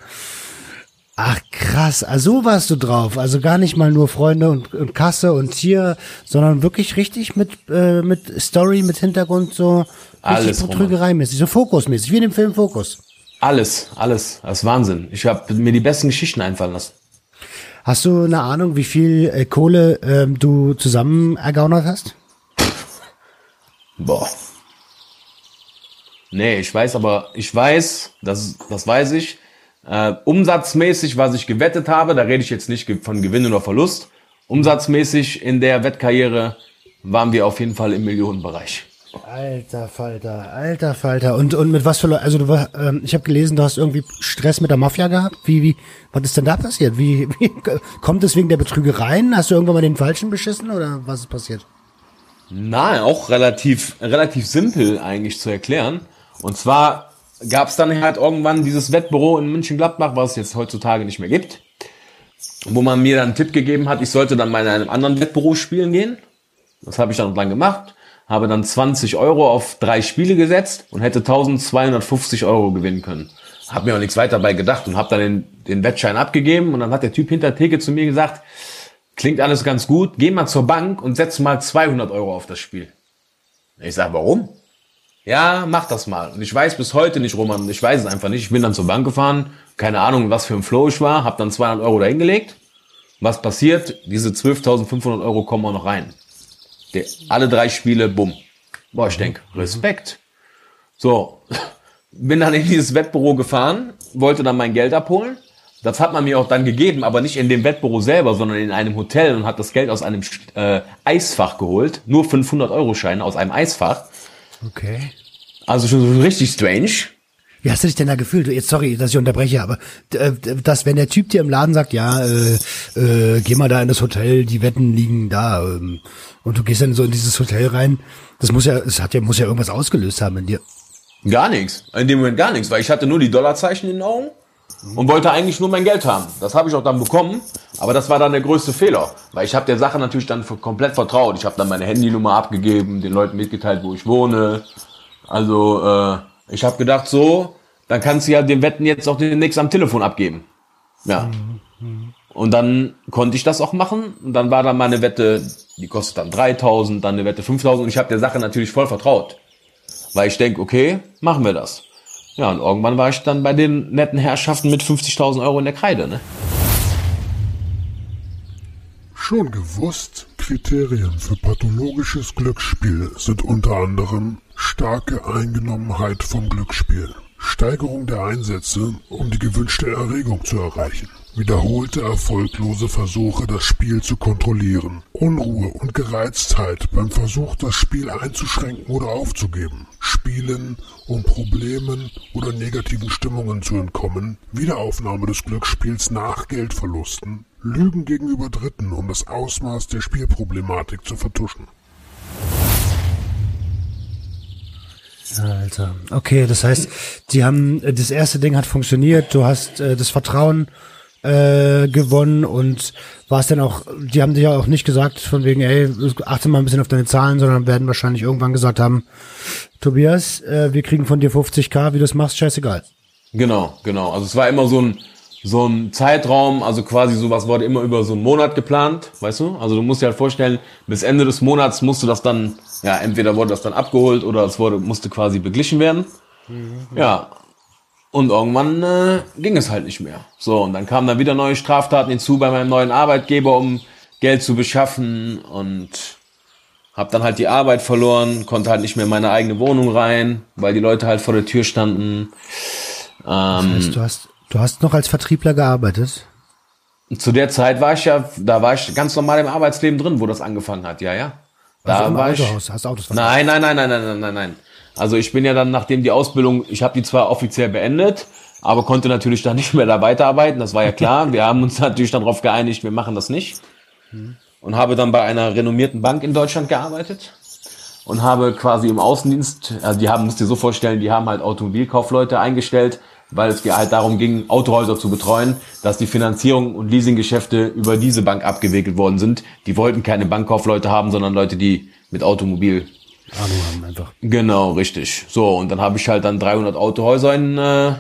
Ach krass, also so warst du drauf. Also gar nicht mal nur Freunde und, und Kasse und Tier, sondern wirklich richtig mit, äh, mit Story, mit Hintergrund, so alles Betrügereimäßig, so fokusmäßig, wie in dem Film Fokus. Alles, alles. Das ist Wahnsinn. Ich habe mir die besten Geschichten einfallen lassen. Hast du eine Ahnung, wie viel äh, Kohle ähm, du zusammen ergaunert hast? Boah. Nee, ich weiß aber, ich weiß, das, das weiß ich, äh, umsatzmäßig, was ich gewettet habe, da rede ich jetzt nicht von Gewinn oder Verlust. Umsatzmäßig in der Wettkarriere waren wir auf jeden Fall im Millionenbereich. Alter Falter, alter Falter. Und, und mit was für Leuten, also du war, ähm, ich habe gelesen, du hast irgendwie Stress mit der Mafia gehabt. Wie, wie, was ist denn da passiert? Wie, wie kommt es wegen der Betrügereien? Hast du irgendwann mal den Falschen beschissen oder was ist passiert? Nein, auch relativ, relativ simpel eigentlich zu erklären. Und zwar gab es dann halt irgendwann dieses Wettbüro in München-Gladbach, was es jetzt heutzutage nicht mehr gibt, wo man mir dann einen Tipp gegeben hat, ich sollte dann mal in einem anderen Wettbüro spielen gehen. Das habe ich dann dann gemacht, habe dann 20 Euro auf drei Spiele gesetzt und hätte 1250 Euro gewinnen können. Hab mir auch nichts weiter dabei gedacht und habe dann den, den Wettschein abgegeben und dann hat der Typ hinter Theke zu mir gesagt, klingt alles ganz gut, geh mal zur Bank und setz mal 200 Euro auf das Spiel. Ich sage, warum? Ja, mach das mal. Und ich weiß bis heute nicht, Roman, ich weiß es einfach nicht. Ich bin dann zur Bank gefahren, keine Ahnung, was für ein Flow ich war, habe dann 200 Euro dahingelegt. Was passiert? Diese 12.500 Euro kommen auch noch rein. Der, alle drei Spiele, bumm. Boah, ich denk, Respekt. So, bin dann in dieses Wettbüro gefahren, wollte dann mein Geld abholen. Das hat man mir auch dann gegeben, aber nicht in dem Wettbüro selber, sondern in einem Hotel und hat das Geld aus einem äh, Eisfach geholt. Nur 500 Euro Scheine aus einem Eisfach. Okay. Also schon so richtig strange. Wie hast du dich denn da gefühlt? Jetzt sorry, dass ich unterbreche, aber äh, dass wenn der Typ dir im Laden sagt, ja, äh, äh, geh mal da in das Hotel, die Wetten liegen da, ähm, und du gehst dann so in dieses Hotel rein, das muss ja, es hat ja muss ja irgendwas ausgelöst haben in dir. Gar nichts. In dem Moment gar nichts, weil ich hatte nur die Dollarzeichen in den Augen und wollte eigentlich nur mein Geld haben. Das habe ich auch dann bekommen, aber das war dann der größte Fehler, weil ich habe der Sache natürlich dann komplett vertraut. Ich habe dann meine Handynummer abgegeben, den Leuten mitgeteilt, wo ich wohne. Also äh, ich habe gedacht, so, dann kannst du ja den Wetten jetzt auch demnächst am Telefon abgeben. Ja. Und dann konnte ich das auch machen. Und dann war dann meine Wette, die kostet dann 3000, dann eine Wette 5000. Und ich habe der Sache natürlich voll vertraut. Weil ich denke, okay, machen wir das. Ja, und irgendwann war ich dann bei den netten Herrschaften mit 50.000 Euro in der Kreide, ne? Schon gewusst, Kriterien für pathologisches Glücksspiel sind unter anderem starke Eingenommenheit vom Glücksspiel, Steigerung der Einsätze, um die gewünschte Erregung zu erreichen, Wiederholte erfolglose Versuche, das Spiel zu kontrollieren. Unruhe und Gereiztheit beim Versuch, das Spiel einzuschränken oder aufzugeben. Spielen, um Problemen oder negativen Stimmungen zu entkommen. Wiederaufnahme des Glücksspiels nach Geldverlusten. Lügen gegenüber Dritten, um das Ausmaß der Spielproblematik zu vertuschen. Alter. Okay, das heißt, die haben, das erste Ding hat funktioniert, du hast äh, das Vertrauen äh, gewonnen und warst dann auch, die haben dir ja auch nicht gesagt, von wegen, ey, achte mal ein bisschen auf deine Zahlen, sondern werden wahrscheinlich irgendwann gesagt haben, Tobias, äh, wir kriegen von dir 50k, wie du das machst, scheißegal. Genau, genau. Also es war immer so ein, so ein Zeitraum, also quasi sowas wurde immer über so einen Monat geplant, weißt du? Also du musst dir halt vorstellen, bis Ende des Monats musst du das dann, ja, entweder wurde das dann abgeholt oder es wurde, musste quasi beglichen werden. Mhm. Ja. Und irgendwann äh, ging es halt nicht mehr. So, und dann kamen dann wieder neue Straftaten hinzu bei meinem neuen Arbeitgeber, um Geld zu beschaffen und hab dann halt die Arbeit verloren, konnte halt nicht mehr in meine eigene Wohnung rein, weil die Leute halt vor der Tür standen. Ähm, das heißt, du hast Du hast noch als Vertriebler gearbeitet? Zu der Zeit war ich ja, da war ich ganz normal im Arbeitsleben drin, wo das angefangen hat, ja, ja. Da also war Autohaus, ich, hast Autos verkauft? Nein, nein, nein, nein, nein, nein, nein, nein. Also ich bin ja dann, nachdem die Ausbildung, ich habe die zwar offiziell beendet, aber konnte natürlich dann nicht mehr da weiterarbeiten, das war ja klar. wir haben uns natürlich dann darauf geeinigt, wir machen das nicht. Und habe dann bei einer renommierten Bank in Deutschland gearbeitet und habe quasi im Außendienst, also die haben, müsst ihr so vorstellen, die haben halt Automobilkaufleute eingestellt, weil es halt darum ging, Autohäuser zu betreuen, dass die Finanzierung und Leasinggeschäfte über diese Bank abgewickelt worden sind. Die wollten keine Bankkaufleute haben, sondern Leute, die mit Automobil Ahnung haben einfach. Genau, richtig. So, und dann habe ich halt dann 300 Autohäuser in äh,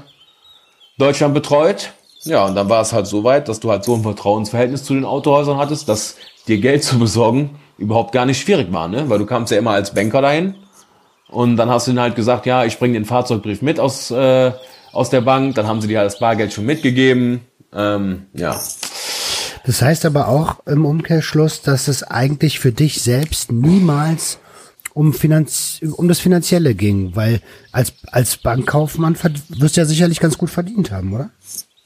Deutschland betreut. Ja, und dann war es halt so weit, dass du halt so ein Vertrauensverhältnis zu den Autohäusern hattest, dass dir Geld zu besorgen überhaupt gar nicht schwierig war, ne? Weil du kamst ja immer als Banker dahin und dann hast du ihnen halt gesagt, ja, ich bringe den Fahrzeugbrief mit aus äh, aus der Bank, dann haben sie dir halt das Bargeld schon mitgegeben. Ähm, ja. Das heißt aber auch im Umkehrschluss, dass es eigentlich für dich selbst niemals um, Finanz um das Finanzielle ging, weil als, als Bankkaufmann wirst du ja sicherlich ganz gut verdient haben, oder?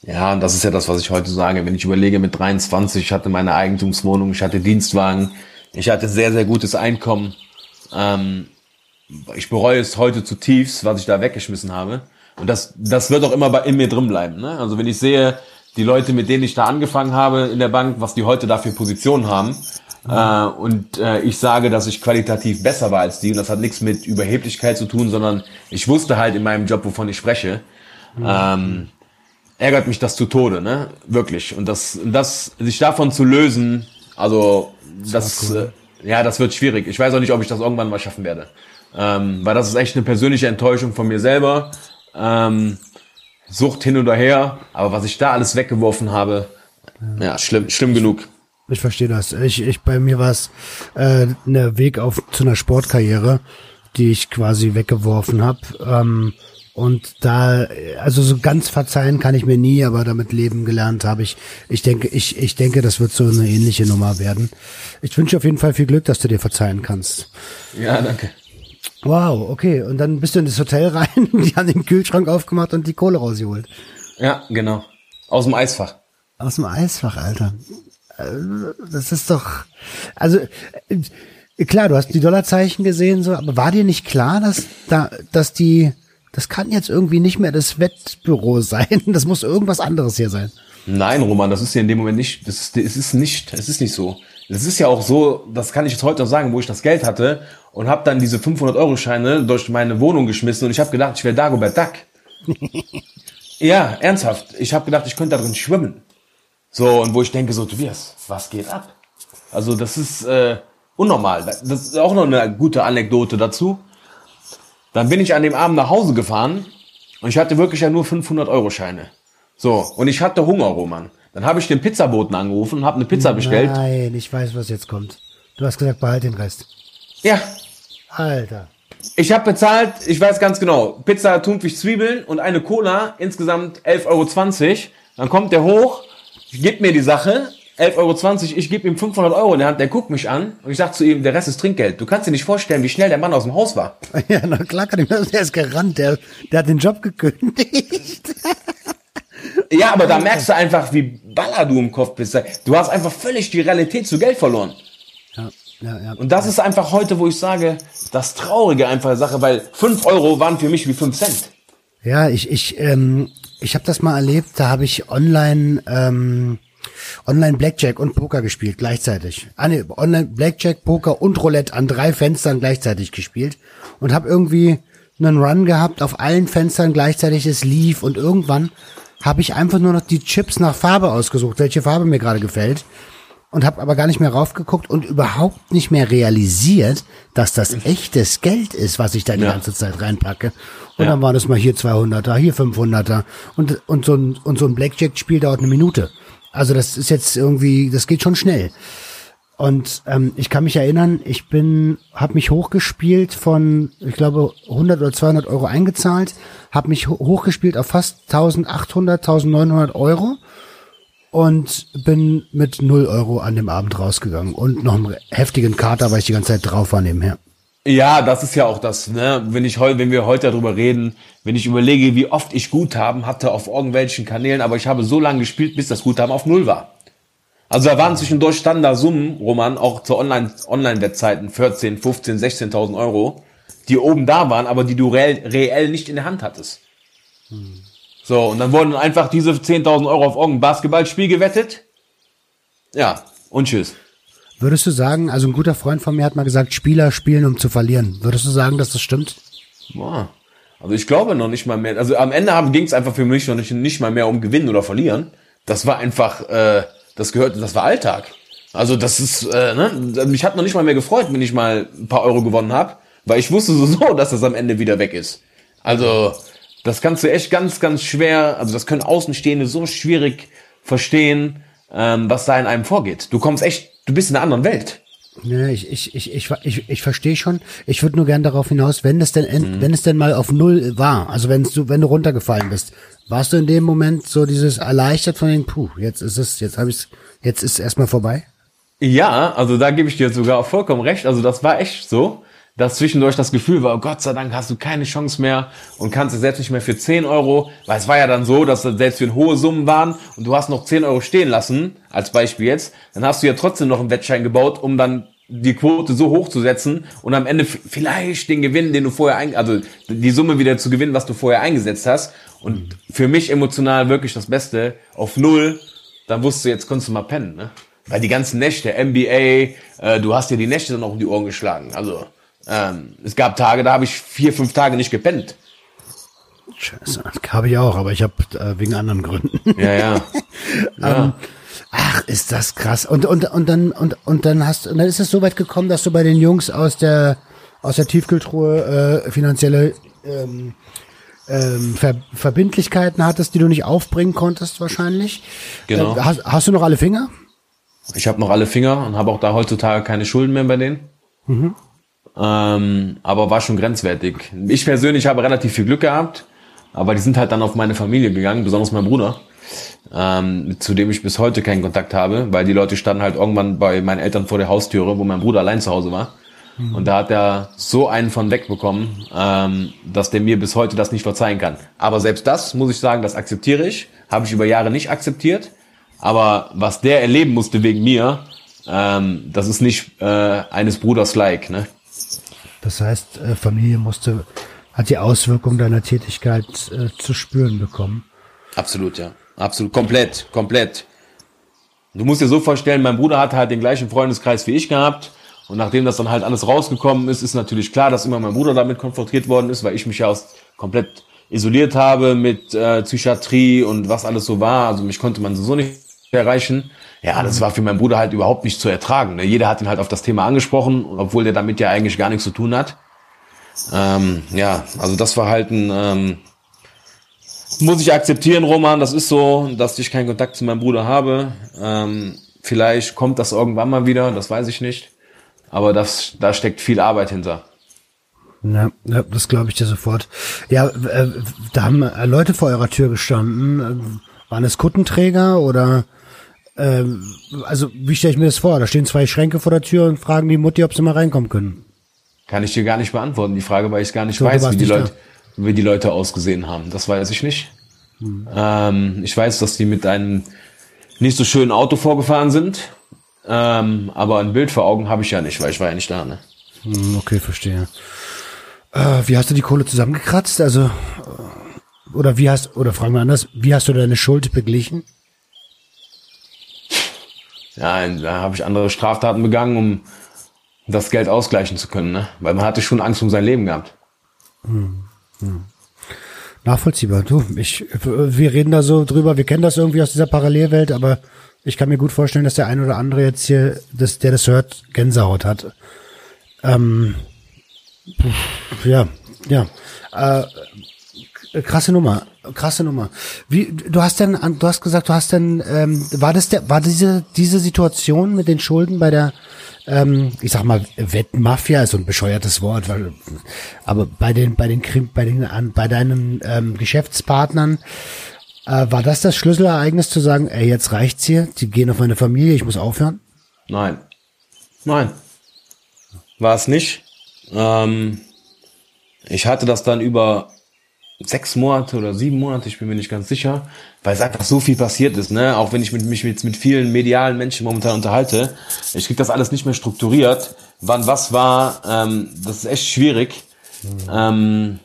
Ja, und das ist ja das, was ich heute sage. Wenn ich überlege, mit 23, ich hatte meine Eigentumswohnung, ich hatte Dienstwagen, ich hatte sehr, sehr gutes Einkommen. Ähm, ich bereue es heute zutiefst, was ich da weggeschmissen habe. Und das, das wird auch immer in mir drin bleiben. Ne? Also wenn ich sehe, die Leute, mit denen ich da angefangen habe in der Bank, was die heute da für Positionen haben, äh, und äh, ich sage, dass ich qualitativ besser war als die, und das hat nichts mit Überheblichkeit zu tun, sondern ich wusste halt in meinem Job, wovon ich spreche, mhm. ähm, ärgert mich das zu Tode, ne? Wirklich. Und das, das, sich davon zu lösen, also das, das äh, ja, das wird schwierig. Ich weiß auch nicht, ob ich das irgendwann mal schaffen werde. Ähm, weil das ist echt eine persönliche Enttäuschung von mir selber ähm, Sucht hin oder her, aber was ich da alles weggeworfen habe, ja, ja schlimm, schlimm genug. Ich verstehe das. Ich, ich bei mir war es äh, der Weg auf zu einer Sportkarriere, die ich quasi weggeworfen habe. Ähm, und da, also so ganz verzeihen kann ich mir nie, aber damit leben gelernt habe ich. Ich denke, ich, ich denke, das wird so eine ähnliche Nummer werden. Ich wünsche auf jeden Fall viel Glück, dass du dir verzeihen kannst. Ja, danke. Wow, okay. Und dann bist du in das Hotel rein, die haben den Kühlschrank aufgemacht und die Kohle rausgeholt. Ja, genau. Aus dem Eisfach. Aus dem Eisfach, Alter. Äh, das ist doch, also, äh, klar, du hast die Dollarzeichen gesehen, so, aber war dir nicht klar, dass da, dass die, das kann jetzt irgendwie nicht mehr das Wettbüro sein. Das muss irgendwas anderes hier sein. Nein, Roman, das ist ja in dem Moment nicht, das ist, es ist nicht, es ist nicht so. Es ist ja auch so, das kann ich jetzt heute noch sagen, wo ich das Geld hatte und habe dann diese 500-Euro-Scheine durch meine Wohnung geschmissen und ich habe gedacht, ich wäre Dagobert Duck. ja, ernsthaft. Ich habe gedacht, ich könnte da drin schwimmen. So, und wo ich denke, so, Tobias, was geht ab? Also das ist äh, unnormal. Das ist auch noch eine gute Anekdote dazu. Dann bin ich an dem Abend nach Hause gefahren und ich hatte wirklich ja nur 500-Euro-Scheine. So, und ich hatte Hunger, Roman. Dann habe ich den Pizzaboten angerufen und habe eine Pizza bestellt. Nein, ich weiß, was jetzt kommt. Du hast gesagt, behalt den Rest. Ja. Alter. Ich habe bezahlt, ich weiß ganz genau, Pizza, Thunfisch, Zwiebeln und eine Cola, insgesamt 11,20 Euro. Dann kommt der hoch, gibt mir die Sache, 11,20 Euro, ich gebe ihm 500 Euro in die Hand, der guckt mich an und ich sag zu ihm, der Rest ist Trinkgeld. Du kannst dir nicht vorstellen, wie schnell der Mann aus dem Haus war. Ja, na klar kann ich mir, der ist gerannt, der, der hat den Job gekündigt. Ja, aber da merkst du einfach, wie baller du im Kopf bist. Du hast einfach völlig die Realität zu Geld verloren. Ja, ja, ja. Und das ist einfach heute, wo ich sage, das Traurige einfach der Sache, weil fünf Euro waren für mich wie fünf Cent. Ja, ich, ich, ähm, ich habe das mal erlebt, da habe ich online, ähm, online Blackjack und Poker gespielt gleichzeitig. Ah, nee, online Blackjack, Poker und Roulette an drei Fenstern gleichzeitig gespielt und habe irgendwie einen Run gehabt auf allen Fenstern gleichzeitig, es lief und irgendwann habe ich einfach nur noch die Chips nach Farbe ausgesucht, welche Farbe mir gerade gefällt und habe aber gar nicht mehr raufgeguckt und überhaupt nicht mehr realisiert, dass das echtes Geld ist, was ich da die Ja. ganze Zeit reinpacke. Und Ja. dann war das mal hier 200er, hier 500er und und so ein und so ein Blackjack-Spiel dauert eine Minute. Also das ist jetzt irgendwie, das geht schon schnell. Und ähm, ich kann mich erinnern, ich bin, habe mich hochgespielt von, ich glaube, 100 oder 200 Euro eingezahlt, habe mich ho hochgespielt auf fast 1800, 1900 Euro und bin mit 0 Euro an dem Abend rausgegangen und noch einen heftigen Kater, weil ich die ganze Zeit drauf war nebenher. Ja, das ist ja auch das, ne? Wenn ich heu, wenn wir heute darüber reden, wenn ich überlege, wie oft ich Guthaben hatte auf irgendwelchen Kanälen, aber ich habe so lange gespielt, bis das Guthaben auf Null war. Also da waren zwischendurch standen da Summen, Roman, auch zu Online, Online-Wettzeiten, 14, 15, 16.000 Euro, die oben da waren, aber die du reell, reell nicht in der Hand hattest. So, und dann wurden einfach diese 10.000 Euro auf irgendein Basketballspiel gewettet. Ja, und tschüss. Würdest du sagen, also ein guter Freund von mir hat mal gesagt, Spieler spielen, um zu verlieren. Würdest du sagen, dass das stimmt? Boah. Also ich glaube noch nicht mal mehr. Also am Ende ging es einfach für mich noch nicht, nicht mal mehr um Gewinnen oder Verlieren. Das war einfach, äh, das gehört, das war Alltag. Also das ist, äh, ne, mich hat noch nicht mal mehr gefreut, wenn ich mal ein paar Euro gewonnen habe, weil ich wusste sowieso, dass das am Ende wieder weg ist. Also das kannst du echt ganz, ganz schwer, also das können Außenstehende so schwierig verstehen, ähm, was da in einem vorgeht. Du kommst echt, du bist in einer anderen Welt. Ja, ich, ich, ich, ich, ich, ich verstehe schon. Ich würde nur gern darauf hinaus, wenn es denn, end, wenn es denn mal auf Null war, also wenn du, wenn du runtergefallen bist, warst du in dem Moment so dieses erleichtert von den, puh, jetzt ist es, jetzt habe ich jetzt ist es erstmal vorbei? Ja, also da gebe ich dir sogar vollkommen recht. Also das war echt so, dass zwischendurch das Gefühl war, oh Gott sei Dank hast du keine Chance mehr und kannst es selbst nicht mehr für 10 Euro, weil es war ja dann so, dass das selbst für hohe Summen waren und du hast noch 10 Euro stehen lassen, als Beispiel jetzt, dann hast du ja trotzdem noch einen Wettschein gebaut, um dann die Quote so hoch zu setzen und am Ende vielleicht den Gewinn, den du vorher ein, also die Summe wieder zu gewinnen, was du vorher eingesetzt hast. Und für mich emotional wirklich das Beste auf null, dann wusstest du, jetzt konntest du mal pennen, ne? Weil die ganzen Nächte, NBA, äh, du hast dir die Nächte dann auch um die Ohren geschlagen. Also ähm, es gab Tage, da habe ich vier, fünf Tage nicht gepennt. Scheiße, habe ich auch, aber ich habe äh, wegen anderen Gründen. Ja, ja. ja. Ach, ist das krass. Und und und dann und und dann hast und dann ist es so weit gekommen, dass du bei den Jungs aus der aus der Tiefkühltruhe äh, finanzielle ähm, ähm, Ver Verbindlichkeiten hattest, die du nicht aufbringen konntest wahrscheinlich. Genau. Äh, hast, hast du noch alle Finger? Ich habe noch alle Finger und habe auch da heutzutage keine Schulden mehr bei denen. Ähm, aber war schon grenzwertig. Ich persönlich habe relativ viel Glück gehabt, aber die sind halt dann auf meine Familie gegangen, besonders mein Bruder, ähm, zu dem ich bis heute keinen Kontakt habe, weil die Leute standen halt irgendwann bei meinen Eltern vor der Haustüre, wo mein Bruder allein zu Hause war. Und da hat er so einen von wegbekommen, ähm, dass der mir bis heute das nicht verzeihen kann. Aber selbst das, muss ich sagen, das akzeptiere ich. Habe ich über Jahre nicht akzeptiert. Aber was der erleben musste wegen mir, ähm, das ist nicht äh, eines Bruders like. Ne? Das heißt, äh, Familie musste hat die Auswirkung deiner Tätigkeit äh, zu spüren bekommen. Absolut, ja. Absolut. Komplett, komplett. Du musst dir so vorstellen, mein Bruder hatte halt den gleichen Freundeskreis wie ich gehabt. Und nachdem das dann halt alles rausgekommen ist, ist natürlich klar, dass immer mein Bruder damit konfrontiert worden ist, weil ich mich ja aus komplett isoliert habe mit äh, Psychiatrie und was alles so war. Also mich konnte man so nicht erreichen. Ja, das war für meinen Bruder halt überhaupt nicht zu ertragen. Ne? Jeder hat ihn halt auf das Thema angesprochen, obwohl der damit ja eigentlich gar nichts zu tun hat. Ähm, ja, also das war halt ein, ähm, muss ich akzeptieren, Roman. Das ist so, dass ich keinen Kontakt zu meinem Bruder habe. Ähm, vielleicht kommt das irgendwann mal wieder, das weiß ich nicht. Aber das, da steckt viel Arbeit hinter. Ja, das glaube ich dir sofort. Ja, äh, da haben äh, Leute vor eurer Tür gestanden. Äh, waren es Kuttenträger oder äh, also wie stelle ich mir das vor? Da stehen zwei Schränke vor der Tür und fragen die Mutti, ob sie mal reinkommen können. Kann ich dir gar nicht beantworten, die Frage, weil ich gar nicht So, weiß, wie die, Leute, wie die Leute ausgesehen haben. Das weiß ich nicht. Hm. Ähm, ich weiß, dass die mit einem nicht so schönen Auto vorgefahren sind. Ähm, aber ein Bild vor Augen habe ich ja nicht, weil ich war ja nicht da. Ne? Hm, okay, verstehe. Äh, wie hast du die Kohle zusammengekratzt? Also äh, oder wie hast oder fragen wir anders, wie hast du deine Schuld beglichen? Ja, da habe ich andere Straftaten begangen, um das Geld ausgleichen zu können, ne? Weil man hatte schon Angst um sein Leben gehabt. Hm, hm. Nachvollziehbar. Du, ich, wir reden da so drüber, wir kennen das irgendwie aus dieser Parallelwelt, aber ich kann mir gut vorstellen, dass der ein oder andere jetzt hier, das, der das hört, Gänsehaut hat. Ähm, ja, ja. Äh, krasse Nummer, krasse Nummer. Wie, du hast denn, du hast gesagt, du hast denn, ähm, war das der, war diese diese Situation mit den Schulden bei der, ähm, ich sag mal, Wettmafia ist so ein bescheuertes Wort, weil, aber bei den, bei den, bei den, bei deinen ähm, Geschäftspartnern äh, war das das Schlüsselereignis zu sagen, ey, jetzt reicht's hier, die gehen auf meine Familie, ich muss aufhören? Nein. Nein. War es nicht. Ähm, ich hatte das dann über sechs Monate oder sieben Monate, ich bin mir nicht ganz sicher, weil es einfach so viel passiert ist, ne? Auch wenn ich mit, mich mit, mit vielen medialen Menschen momentan unterhalte, ich krieg das alles nicht mehr strukturiert. Wann was war, ähm, das ist echt schwierig. Mhm. Ähm,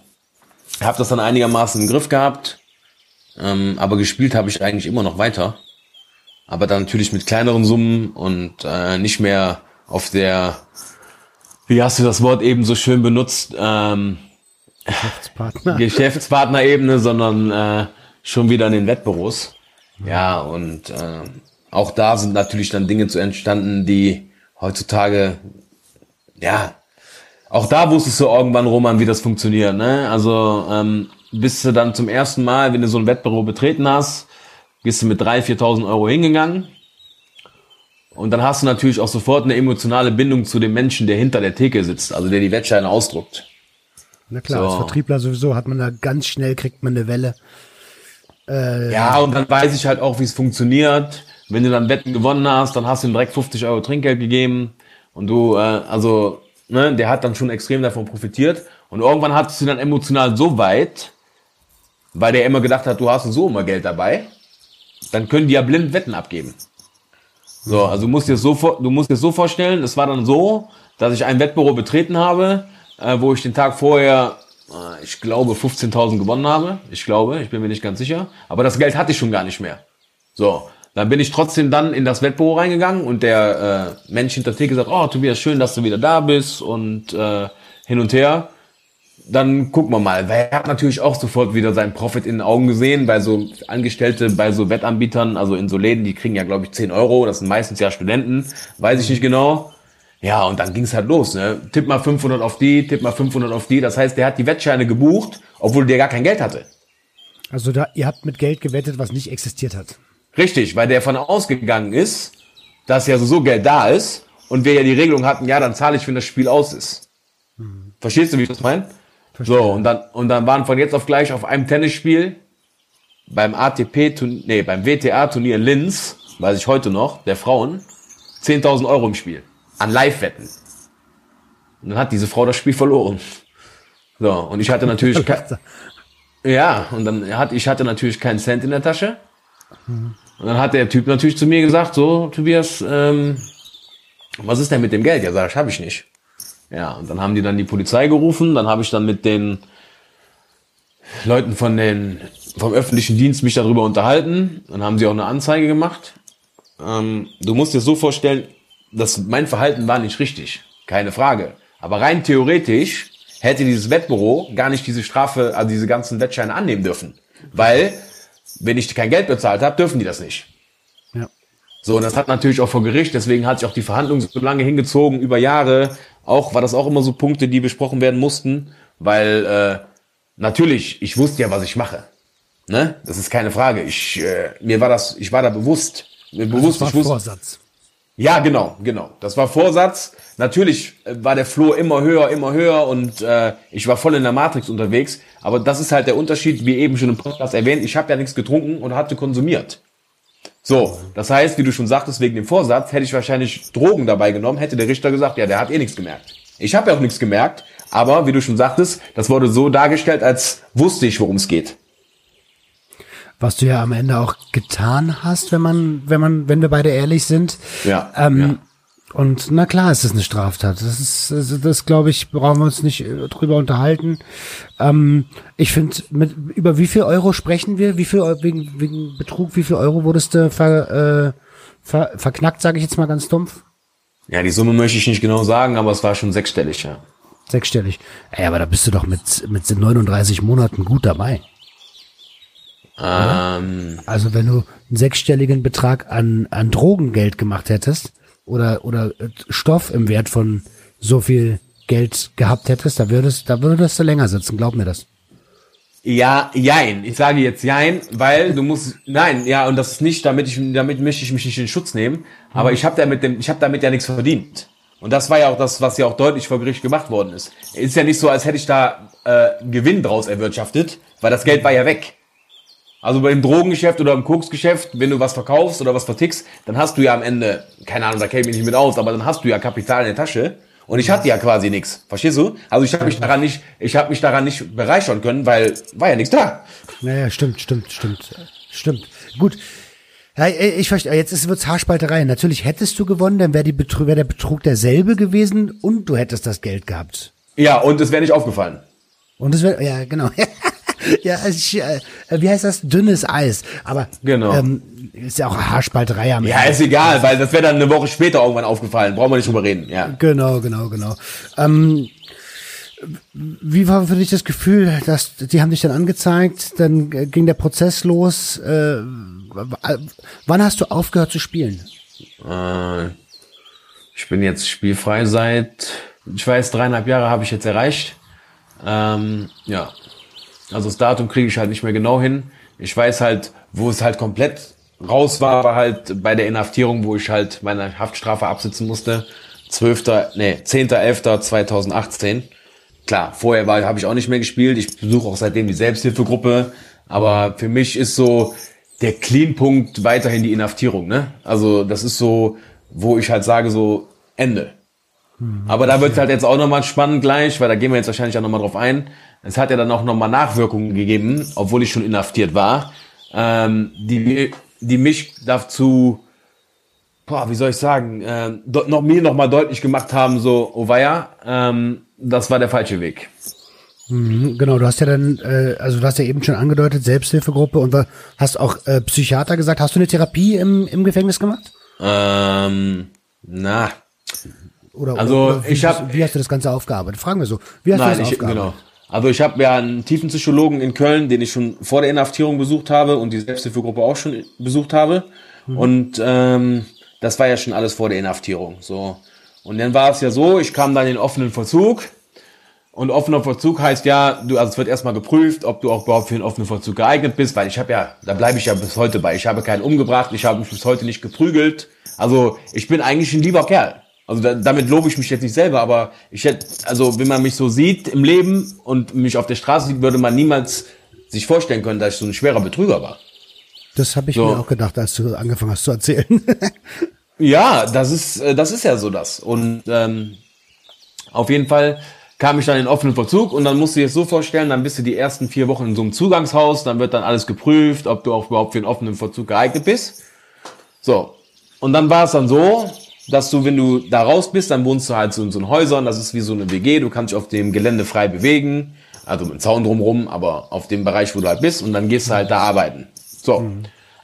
habe das dann einigermaßen im Griff gehabt. Ähm, aber gespielt habe ich eigentlich immer noch weiter. Aber dann natürlich mit kleineren Summen und äh, nicht mehr auf der, wie hast du das Wort eben so schön benutzt, ähm, Geschäftspartner. Geschäftspartnerebene, sondern äh, schon wieder in den Wettbüros. Ja, und äh, auch da sind natürlich dann Dinge zu entstanden, die heutzutage, ja, auch da wusstest du irgendwann, Roman, wie das funktioniert. Ne? Also ähm, bist du dann zum ersten Mal, wenn du so ein Wettbüro betreten hast, bist du mit 3.000, 4.000 Euro hingegangen. Und dann hast du natürlich auch sofort eine emotionale Bindung zu dem Menschen, der hinter der Theke sitzt, also der die Wettscheine ausdruckt. Na klar, so. als Vertriebler sowieso hat man da ganz schnell, kriegt man eine Welle. Äh, ja, und dann weiß ich halt auch, wie es funktioniert. Wenn du dann Wetten gewonnen hast, dann hast du ihm direkt 50 Euro Trinkgeld gegeben. Und du, äh, also, ne, der hat dann schon extrem davon profitiert. Und irgendwann hattest du dann emotional so weit, weil der immer gedacht hat, du hast so immer Geld dabei, dann können die ja blind Wetten abgeben. So, also du musst dir so, du musst dir so vorstellen, es war dann so, dass ich ein Wettbüro betreten habe, äh, wo ich den Tag vorher, äh, ich glaube, 15.000 gewonnen habe. Ich glaube, ich bin mir nicht ganz sicher. Aber das Geld hatte ich schon gar nicht mehr. So, dann bin ich trotzdem dann in das Wettbüro reingegangen und der äh, Mensch hinter Theke sagt, oh Tobias, schön, dass du wieder da bist und äh, hin und her dann gucken wir mal. Weil er hat natürlich auch sofort wieder seinen Profit in den Augen gesehen, bei so Angestellte, bei so Wettanbietern, also in so Läden, die kriegen ja, glaube ich, 10 Euro, das sind meistens ja Studenten, weiß ich nicht genau. Ja, und dann ging's halt los, ne? Tipp mal 500 auf die, tipp mal 500 auf die. Das heißt, der hat die Wettscheine gebucht, obwohl der gar kein Geld hatte. Also da, ihr habt mit Geld gewettet, was nicht existiert hat. Richtig, weil der von ausgegangen ist, dass ja so Geld da ist und wir ja die Regelung hatten, ja, dann zahle ich, wenn das Spiel aus ist. Hm. Verstehst du, wie ich das meine? Verstehe. So, und dann, und dann waren von jetzt auf gleich auf einem Tennisspiel beim ATP, nee, beim WTA-Turnier in Linz, weiß ich heute noch, der Frauen, 10.000 Euro im Spiel. An Live-Wetten. Und dann hat diese Frau das Spiel verloren. So, und ich hatte natürlich ja, und dann hat, ich hatte natürlich keinen Cent in der Tasche. Und dann hat der Typ natürlich zu mir gesagt, so, Tobias, ähm, was ist denn mit dem Geld? Ja, sag ich, hab ich nicht. Ja, und dann haben die dann die Polizei gerufen, dann habe ich dann mit den Leuten von den, vom öffentlichen Dienst mich darüber unterhalten, dann haben sie auch eine Anzeige gemacht. Ähm, du musst dir so vorstellen, dass mein Verhalten war nicht richtig, keine Frage. Aber rein theoretisch hätte dieses Wettbüro gar nicht diese Strafe, also diese ganzen Wettscheine annehmen dürfen. Weil, wenn ich kein Geld bezahlt habe, dürfen die das nicht. Ja. So, und das hat natürlich auch vor Gericht, deswegen hat sich auch die Verhandlung so lange hingezogen, über Jahre, auch war das auch immer so Punkte, die besprochen werden mussten, weil äh, natürlich, ich wusste ja, was ich mache. Ne? Das ist keine Frage. Ich äh, mir war das, ich war da bewusst, mir also bewusst, das war ich wusste, Vorsatz. Ja, genau, genau. Das war Vorsatz. Natürlich äh, war der Floh immer höher, immer höher und äh, ich war voll in der Matrix unterwegs. Aber das ist halt der Unterschied, wie eben schon im Podcast erwähnt. Ich habe ja nichts getrunken und hatte konsumiert. So, das heißt, wie du schon sagtest, wegen dem Vorsatz hätte ich wahrscheinlich Drogen dabei genommen, hätte der Richter gesagt, ja, der hat eh nichts gemerkt. Ich habe ja auch nichts gemerkt, aber wie du schon sagtest, das wurde so dargestellt, als wusste ich, worum es geht. Was du ja am Ende auch getan hast, wenn man, wenn man, wenn wir beide ehrlich sind. Ja. Ähm, ja. Und na klar ist es eine Straftat. Das ist, das, das glaube ich, brauchen wir uns nicht äh, drüber unterhalten. Ähm, ich finde, mit über wie viel Euro sprechen wir? Wie viel wegen, wegen Betrug? Wie viel Euro wurdest du ver, äh, ver, verknackt? Sage ich jetzt mal ganz dumpf. Ja, die Summe möchte ich nicht genau sagen, aber es war schon sechsstellig, ja. Sechsstellig. Ey, aber da bist du doch mit mit 39 Monaten gut dabei. Ähm, Also wenn du einen sechsstelligen Betrag an, an Drogengeld gemacht hättest oder, oder äh, Stoff im Wert von so viel Geld gehabt hättest, da würdest, da würdest du länger sitzen, glaub mir das. Ja, jein. Ich sage jetzt jein, weil du musst, nein, ja, und das ist nicht, damit ich, damit möchte ich mich nicht in Schutz nehmen, aber ich habe damit, ich habe damit ja nichts verdient. Und das war ja auch das, was ja auch deutlich vor Gericht gemacht worden ist. Ist ja nicht so, als hätte ich da äh, Gewinn draus erwirtschaftet, weil das Geld war ja weg. Also beim Drogengeschäft oder im Koksgeschäft, wenn du was verkaufst oder was vertickst, dann hast du ja am Ende, keine Ahnung, da käme ich nicht mit aus, aber dann hast du ja Kapital in der Tasche. Und ich hatte ja quasi nichts. Verstehst du? Also ich habe mich daran nicht, ich habe mich daran nicht bereichern können, weil war ja nichts da. Naja, stimmt, stimmt, stimmt. Stimmt. Gut. Ja, ich verstehe, jetzt ist wird's Haarspalterei. Natürlich hättest du gewonnen, dann wäre wär der Betrug derselbe gewesen und du hättest das Geld gehabt. Ja, und es wäre nicht aufgefallen. Und es wäre, ja, genau. ja, äh, wie heißt das? Dünnes Eis. Aber Genau. ähm, ist ja auch Haarspalterei am Ja, Ende. ist egal, weil das wäre dann eine Woche später irgendwann aufgefallen. Brauchen wir nicht drüber reden. Ja. Genau, genau, genau. Ähm, wie war für dich das Gefühl, dass die haben dich dann angezeigt, dann ging der Prozess los. Äh, wann hast du aufgehört zu spielen? Äh, ich bin jetzt spielfrei seit, ich weiß, dreieinhalb Jahre habe ich jetzt erreicht. Ähm, ja. Also das Datum kriege ich halt nicht mehr genau hin. Ich weiß halt, wo es halt komplett raus war, war halt bei der Inhaftierung, wo ich halt meine Haftstrafe absitzen musste. 12. nee, 10.11.2018. Klar, vorher war, habe ich auch nicht mehr gespielt. Ich besuche auch seitdem die Selbsthilfegruppe. Aber für mich ist so der Clean-Punkt weiterhin die Inhaftierung. Ne? Also das ist so, wo ich halt sage, so Ende. Aber da wird halt jetzt auch nochmal spannend gleich, weil da gehen wir jetzt wahrscheinlich auch nochmal drauf ein. Es hat ja dann auch nochmal Nachwirkungen gegeben, obwohl ich schon inhaftiert war, ähm, die, die mich dazu, boah, wie soll ich sagen, äh, noch mir nochmal deutlich gemacht haben, so, oh weia, ähm, das war der falsche Weg. Mhm, Genau, du hast ja dann, äh, also du hast ja eben schon angedeutet, Selbsthilfegruppe und hast auch äh, Psychiater gesagt. Hast du eine Therapie im, im Gefängnis gemacht? Ähm, na, Oder, Also, oder wie, ich hab- wie hast du das Ganze aufgearbeitet? Fragen wir so. Wie hast Nein, du das ich, aufgearbeitet? genau. Also ich habe ja einen Tiefenpsychologen in Köln, den ich schon vor der Inhaftierung besucht habe und die Selbsthilfegruppe auch schon besucht habe. Und ähm, das war ja schon alles vor der Inhaftierung. So. Und dann war es ja so, ich kam dann in den offenen Vollzug. Und offener Vollzug heißt ja, du, also es wird erstmal geprüft, ob du auch überhaupt für den offenen Vollzug geeignet bist, weil ich habe ja, da bleibe ich ja bis heute bei. Ich habe keinen umgebracht, ich habe mich bis heute nicht geprügelt. Also ich bin eigentlich ein lieber Kerl. Also da, damit lobe ich mich jetzt nicht selber, aber ich hätte, also wenn man mich so sieht im Leben und mich auf der Straße sieht, würde man niemals sich vorstellen können, dass ich so ein schwerer Betrüger war. Das habe ich So. mir auch gedacht, als du angefangen hast zu erzählen. Ja, das ist, äh, das ist ja so das. Und ähm, auf jeden Fall kam ich dann in den offenen Vollzug und dann musst du dir das so vorstellen, dann bist du die ersten vier Wochen in so einem Zugangshaus, dann wird dann alles geprüft, ob du auch überhaupt für den offenen Vollzug geeignet bist. So. Und dann war es dann so, dass du, wenn du da raus bist, dann wohnst du halt so in so einen Häusern, das ist wie so eine WG, du kannst dich auf dem Gelände frei bewegen, also mit Zaun drumrum, aber auf dem Bereich, wo du halt bist und dann gehst du halt da arbeiten. So.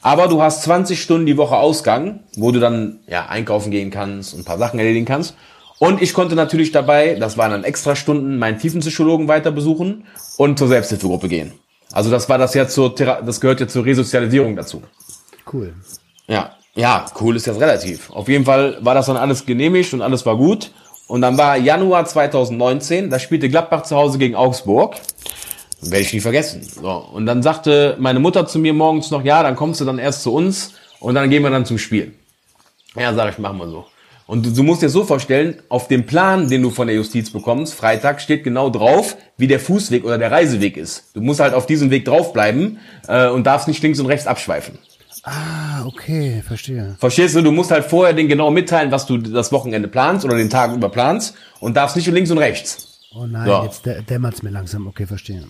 Aber du hast 20 Stunden die Woche Ausgang, wo du dann ja einkaufen gehen kannst und ein paar Sachen erledigen kannst. Und ich konnte natürlich dabei, das waren dann extra Stunden, meinen Tiefenpsychologen weiter besuchen und zur Selbsthilfegruppe gehen. Also das war das ja zur Thera das gehört ja zur Resozialisierung dazu. cool. Ja, ja, cool ist jetzt relativ. Auf jeden Fall war das dann alles genehmigt und alles war gut. Und dann war Januar 2019, da spielte Gladbach zu Hause gegen Augsburg. Werde ich nie vergessen. So. Und dann sagte meine Mutter zu mir morgens noch, ja, dann kommst du dann erst zu uns und dann gehen wir dann zum Spiel. Ja, sag ich, machen wir so. Und du, du musst dir so vorstellen, auf dem Plan, den du von der Justiz bekommst, Freitag, steht genau drauf, wie der Fußweg oder der Reiseweg ist. Du musst halt auf diesem Weg draufbleiben äh, und darfst nicht links und rechts abschweifen. Ah, okay, verstehe. Verstehst du? Du musst halt vorher den genau mitteilen, was du das Wochenende planst oder den Tag über planst und darfst nicht links und rechts. Oh nein, So. jetzt dä- dämmert's mir langsam. Okay, verstehe.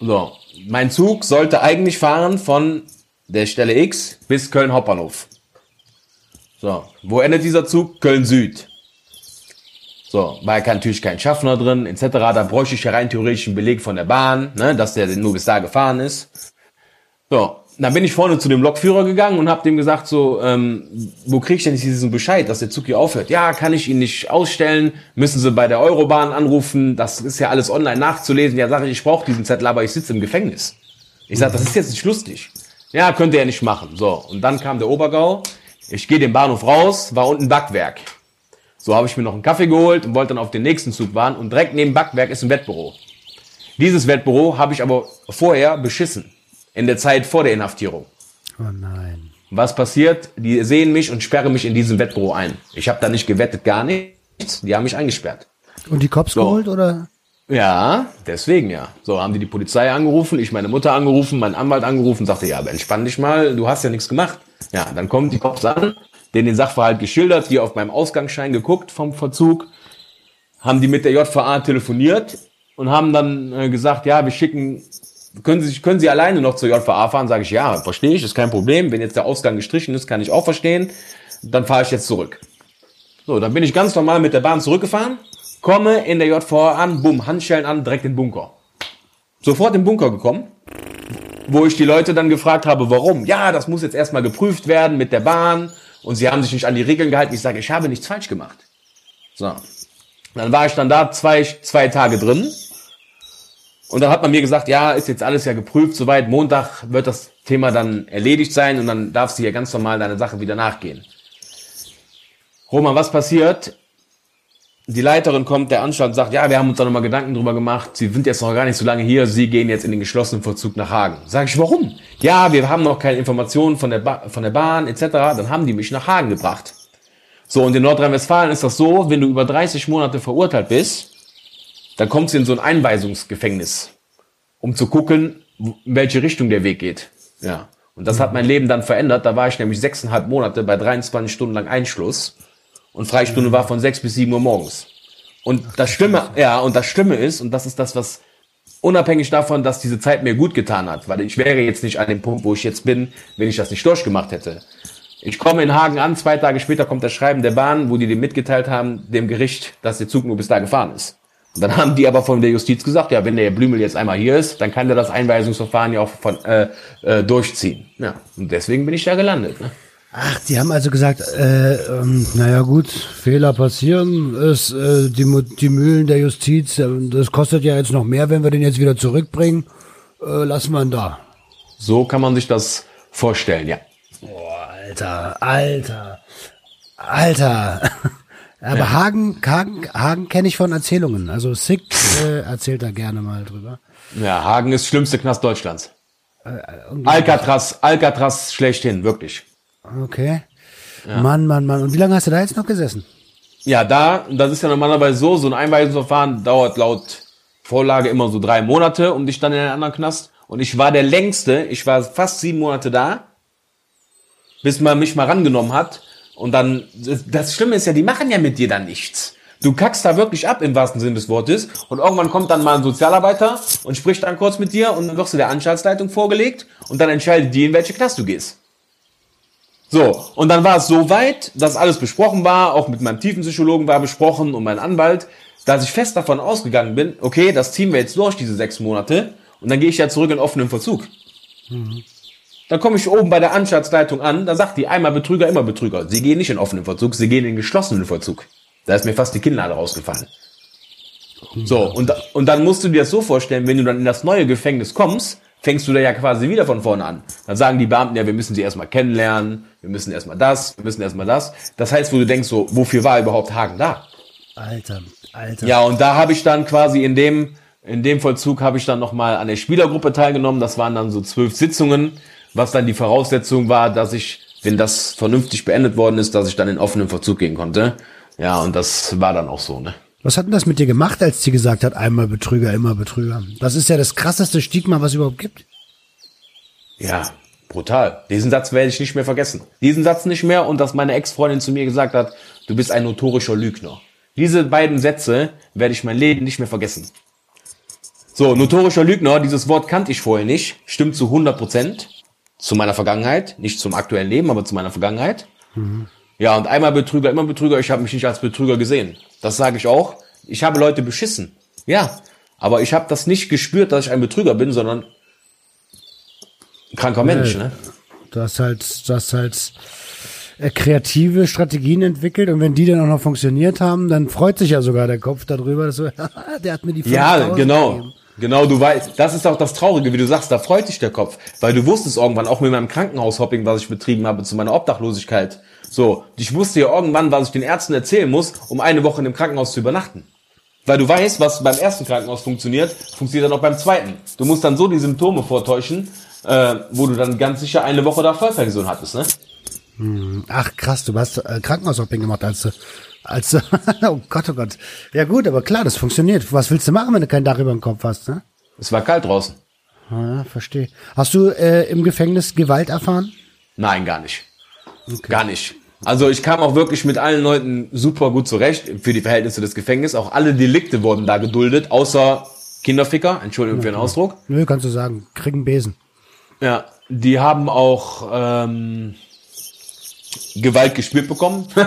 So. Mein Zug sollte eigentlich fahren von der Stelle X bis Köln Hauptbahnhof. So, wo endet dieser Zug? Köln Süd. So, war natürlich kein Schaffner drin, etc. Da bräuchte ich ja rein theoretisch einen Beleg von der Bahn, ne, dass der nur bis da gefahren ist. So, dann bin ich vorne zu dem Lokführer gegangen und habe dem gesagt, so, ähm, wo kriege ich denn diesen Bescheid, dass der Zug hier aufhört? Ja, kann ich ihn nicht ausstellen, müssen Sie bei der Eurobahn anrufen, das ist ja alles online nachzulesen. Ja, sage ich, ich brauche diesen Zettel, aber ich sitze im Gefängnis. Ich sage, das ist jetzt nicht lustig. Ja, könnte er nicht machen. So, und dann kam der Obergau, ich gehe den Bahnhof raus, war unten Backwerk. So habe ich mir noch einen Kaffee geholt und wollte dann auf den nächsten Zug warten und direkt neben Backwerk ist ein Wettbüro. Dieses Wettbüro habe ich aber vorher beschissen. In der Zeit vor der Inhaftierung. Oh nein. Was passiert? Die sehen mich und sperren mich in diesem Wettbüro ein. Ich habe da nicht gewettet, gar nichts. Die haben mich eingesperrt. Und die Cops So. geholt oder? Ja, deswegen ja. So haben die die Polizei angerufen, ich meine Mutter angerufen, meinen Anwalt angerufen, sagte, ja, aber entspann dich mal, du hast ja nichts gemacht. Ja, dann kommen die Cops an, denen den Sachverhalt geschildert, die auf meinem Ausgangsschein geguckt vom Verzug, haben die mit der JVA telefoniert und haben dann äh, gesagt, ja, wir schicken, können Sie, können Sie alleine noch zur JVA fahren? Sage ich, ja, verstehe ich, ist kein Problem. Wenn jetzt der Ausgang gestrichen ist, kann ich auch verstehen. Dann fahre ich jetzt zurück. So, dann bin ich ganz normal mit der Bahn zurückgefahren, komme in der JVA an, bumm, Handschellen an, direkt in den Bunker. Sofort in den Bunker gekommen, wo ich die Leute dann gefragt habe, warum. Ja, das muss jetzt erstmal geprüft werden mit der Bahn und sie haben sich nicht an die Regeln gehalten. Ich sage, ich habe nichts falsch gemacht. So. Dann war ich dann da zwei, zwei Tage drin und dann hat man mir gesagt, ja, ist jetzt alles ja geprüft, soweit. Montag wird das Thema dann erledigt sein und dann darfst du hier ganz normal deine Sache wieder nachgehen. Roman, was passiert? Die Leiterin kommt der Anstalt und sagt, ja, wir haben uns da nochmal Gedanken drüber gemacht. Sie sind jetzt noch gar nicht so lange hier. Sie gehen jetzt in den geschlossenen Vollzug nach Hagen. Sag ich, warum? Ja, wir haben noch keine Informationen von der, ba von der Bahn etc. Dann haben die mich nach Hagen gebracht. So, und in Nordrhein-Westfalen ist das so, wenn du über 30 Monate verurteilt bist, dann kommst du in so ein Einweisungsgefängnis, um zu gucken, in welche Richtung der Weg geht. Ja. Und das hat mein Leben dann verändert. Da war ich nämlich sechseinhalb Monate bei 23 Stunden lang Einschluss. Und Freistunde war von sechs bis sieben Uhr morgens. Und das Stimme, ja, und das Stimme ist, und das ist das, was unabhängig davon, dass diese Zeit mir gut getan hat, weil ich wäre jetzt nicht an dem Punkt, wo ich jetzt bin, wenn ich das nicht durchgemacht hätte. Ich komme in Hagen an, zwei Tage später kommt das Schreiben der Bahn, wo die dem mitgeteilt haben, dem Gericht, dass der Zug nur bis da gefahren ist. Dann haben die aber von der Justiz gesagt, ja, wenn der Blümel jetzt einmal hier ist, dann kann der das Einweisungsverfahren ja auch von, äh, äh, durchziehen. Ja, und deswegen bin ich da gelandet. Ne? Ach, die haben also gesagt, äh, ähm, naja gut, Fehler passieren, ist äh, die, die Mühlen der Justiz, äh, das kostet ja jetzt noch mehr, wenn wir den jetzt wieder zurückbringen, äh, lassen wir ihn da. So kann man sich das vorstellen, ja. Boah, Alter, Alter, Alter. Aber Hagen, Hagen, Hagen kenne ich von Erzählungen. Also Sick äh, erzählt da gerne mal drüber. Ja, Hagen ist schlimmste Knast Deutschlands. Irgendwie- Alcatraz, Alcatraz schlechthin, wirklich. Okay. Mann, Mann, Mann. Und wie lange hast du da jetzt noch gesessen? Ja, da, das ist ja normalerweise so, so ein Einweisungsverfahren dauert laut Vorlage immer so drei Monate, um dich dann in einen anderen Knast. Und ich war der längste, ich war fast sieben Monate da, bis man mich mal rangenommen hat. Und dann, das- Schlimme ist ja, die machen ja mit dir dann nichts. Du kackst da wirklich ab im wahrsten Sinne des Wortes. Und irgendwann kommt dann mal ein Sozialarbeiter und spricht dann kurz mit dir und dann wirst du der Anstaltsleitung vorgelegt und dann entscheidet die, in welche Knast du gehst. So, und dann war es so weit, dass alles besprochen war, auch mit meinem Tiefenpsychologen war besprochen und mein Anwalt, dass ich fest davon ausgegangen bin, okay, das ziehen wir jetzt durch, diese sechs Monate, und dann gehe ich ja zurück in offenen Verzug. Dann komme ich oben bei der Anstaltsleitung an, da sagt die einmal Betrüger, immer Betrüger. Sie gehen nicht in offenen Verzug, sie gehen in geschlossenen Verzug. Da ist mir fast die Kinnlade rausgefallen. So, und, und dann musst du dir das so vorstellen, wenn du dann in das neue Gefängnis kommst, fängst du da ja quasi wieder von vorne an. Dann sagen die Beamten ja, wir müssen sie erstmal kennenlernen, wir müssen erstmal das, wir müssen erstmal das. Das heißt, wo du denkst, so, wofür war überhaupt Hagen da? Alter, Alter. Ja, und da habe ich dann quasi in dem, in dem Vollzug habe ich dann nochmal an der Spielergruppe teilgenommen. Das waren dann so zwölf Sitzungen, was dann die Voraussetzung war, dass ich, wenn das vernünftig beendet worden ist, dass ich dann in offenen Vollzug gehen konnte. Ja, und das war dann auch so, ne? Was hat denn das mit dir gemacht, als sie gesagt hat, einmal Betrüger, immer Betrüger? Das ist ja das krasseste Stigma, was es überhaupt gibt. Ja, brutal. Diesen Satz werde ich nicht mehr vergessen. Diesen Satz nicht mehr und dass meine Ex-Freundin zu mir gesagt hat, du bist ein notorischer Lügner. Diese beiden Sätze werde ich mein Leben nicht mehr vergessen. So, notorischer Lügner, dieses Wort kannte ich vorher nicht, stimmt zu 100 Prozent. Zu meiner Vergangenheit, nicht zum aktuellen Leben, aber zu meiner Vergangenheit. Mhm. Ja, und einmal Betrüger, immer Betrüger, ich habe mich nicht als Betrüger gesehen. Das sage ich auch. Ich habe Leute beschissen. Ja, aber ich habe das nicht gespürt, dass ich ein Betrüger bin, sondern kranker Mensch, ne? Du hast halt, du hast halt äh, kreative Strategien entwickelt und wenn die dann auch noch funktioniert haben, dann freut sich ja sogar der Kopf darüber, dass so, der hat mir die Ja, genau. Gegeben. Genau, du weißt, das ist auch das Traurige, wie du sagst, da freut sich der Kopf, weil du wusstest irgendwann auch mit meinem Krankenhaushopping, was ich betrieben habe zu meiner Obdachlosigkeit. So, ich wusste ja irgendwann, was ich den Ärzten erzählen muss, um eine Woche in dem Krankenhaus zu übernachten. Weil du weißt, was beim ersten Krankenhaus funktioniert, funktioniert dann auch beim zweiten. Du musst dann so die Symptome vortäuschen, äh, wo du dann ganz sicher eine Woche da Vollpension hattest, ne? Hm. Ach krass, du hast äh, Krankenhaushopping gemacht, als du, als du, oh Gott, oh Gott. Ja gut, aber klar, das funktioniert. Was willst du machen, wenn du kein Dach über dem Kopf hast, ne? Es war kalt draußen. Ja, verstehe. Hast du äh, im Gefängnis Gewalt erfahren? Nein, gar nicht. Okay. Gar nicht. Also ich kam auch wirklich mit allen Leuten super gut zurecht für die Verhältnisse des Gefängnisses. Auch alle Delikte wurden da geduldet, außer Kinderficker, Entschuldigung für den Ausdruck. Nö, kannst du sagen, kriegen Besen. Ja, die haben auch ähm, Gewalt gespürt bekommen.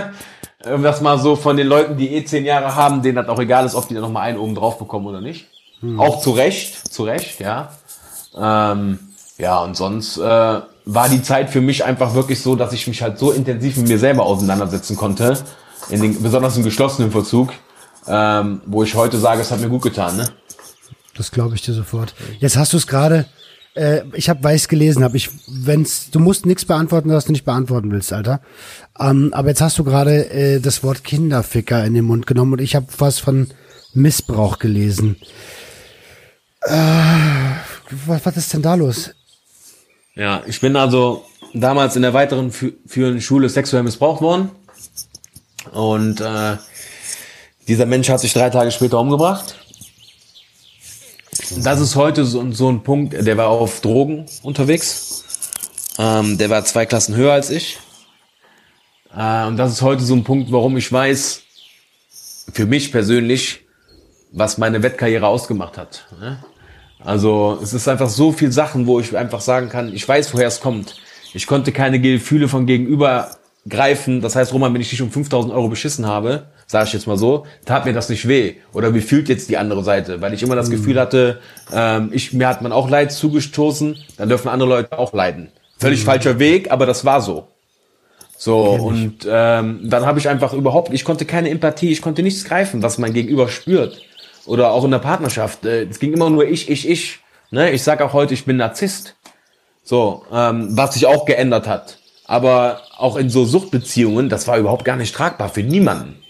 das mal so von den Leuten, die eh zehn Jahre haben, denen das auch egal ist, ob die da nochmal einen oben drauf bekommen oder nicht. Hm. Auch zu Recht, zu Recht, ja. Ähm, ja, und sonst äh, war die Zeit für mich einfach wirklich so, dass ich mich halt so intensiv mit mir selber auseinandersetzen konnte, in den, besonders im geschlossenen Vollzug, ähm, wo ich heute sage, es hat mir gut getan. Ne? Das glaube ich dir sofort. Jetzt hast du es gerade äh, ich habe weiß gelesen, habe ich, wenn's, du musst nichts beantworten, was du nicht beantworten willst, Alter. Ähm, aber jetzt hast du gerade äh, das Wort Kinderficker in den Mund genommen und ich habe was von Missbrauch gelesen. Äh, was, was ist denn da los? Ja, ich bin also damals in der weiteren führenden Schule sexuell missbraucht worden und äh, dieser Mensch hat sich drei Tage später umgebracht. Das ist heute so, so ein Punkt, der war auf Drogen unterwegs. Ähm, der war zwei Klassen höher als ich. Äh, und das ist heute so ein Punkt, warum ich weiß, für mich persönlich, was meine Wettkarriere ausgemacht hat. Ne? Also es ist einfach so viel Sachen, wo ich einfach sagen kann, ich weiß, woher es kommt. Ich konnte keine Gefühle von gegenüber greifen. Das heißt, Roman, wenn ich dich um 5000 Euro beschissen habe, sage ich jetzt mal so, tat mir das nicht weh? Oder wie fühlt jetzt die andere Seite? Weil ich immer das mhm. Gefühl hatte, ähm, ich, mir hat man auch Leid zugestoßen, dann dürfen andere Leute auch leiden. Völlig mhm. falscher Weg, aber das war so. So, und ähm, dann habe ich einfach überhaupt, ich konnte keine Empathie, ich konnte nichts greifen, was mein Gegenüber spürt. Oder auch in der Partnerschaft. Äh, es ging immer nur ich, ich, ich. Ne? Ich sage auch heute, ich bin Narzisst. So, ähm, was sich auch geändert hat. Aber auch in so Suchtbeziehungen, das war überhaupt gar nicht tragbar für niemanden.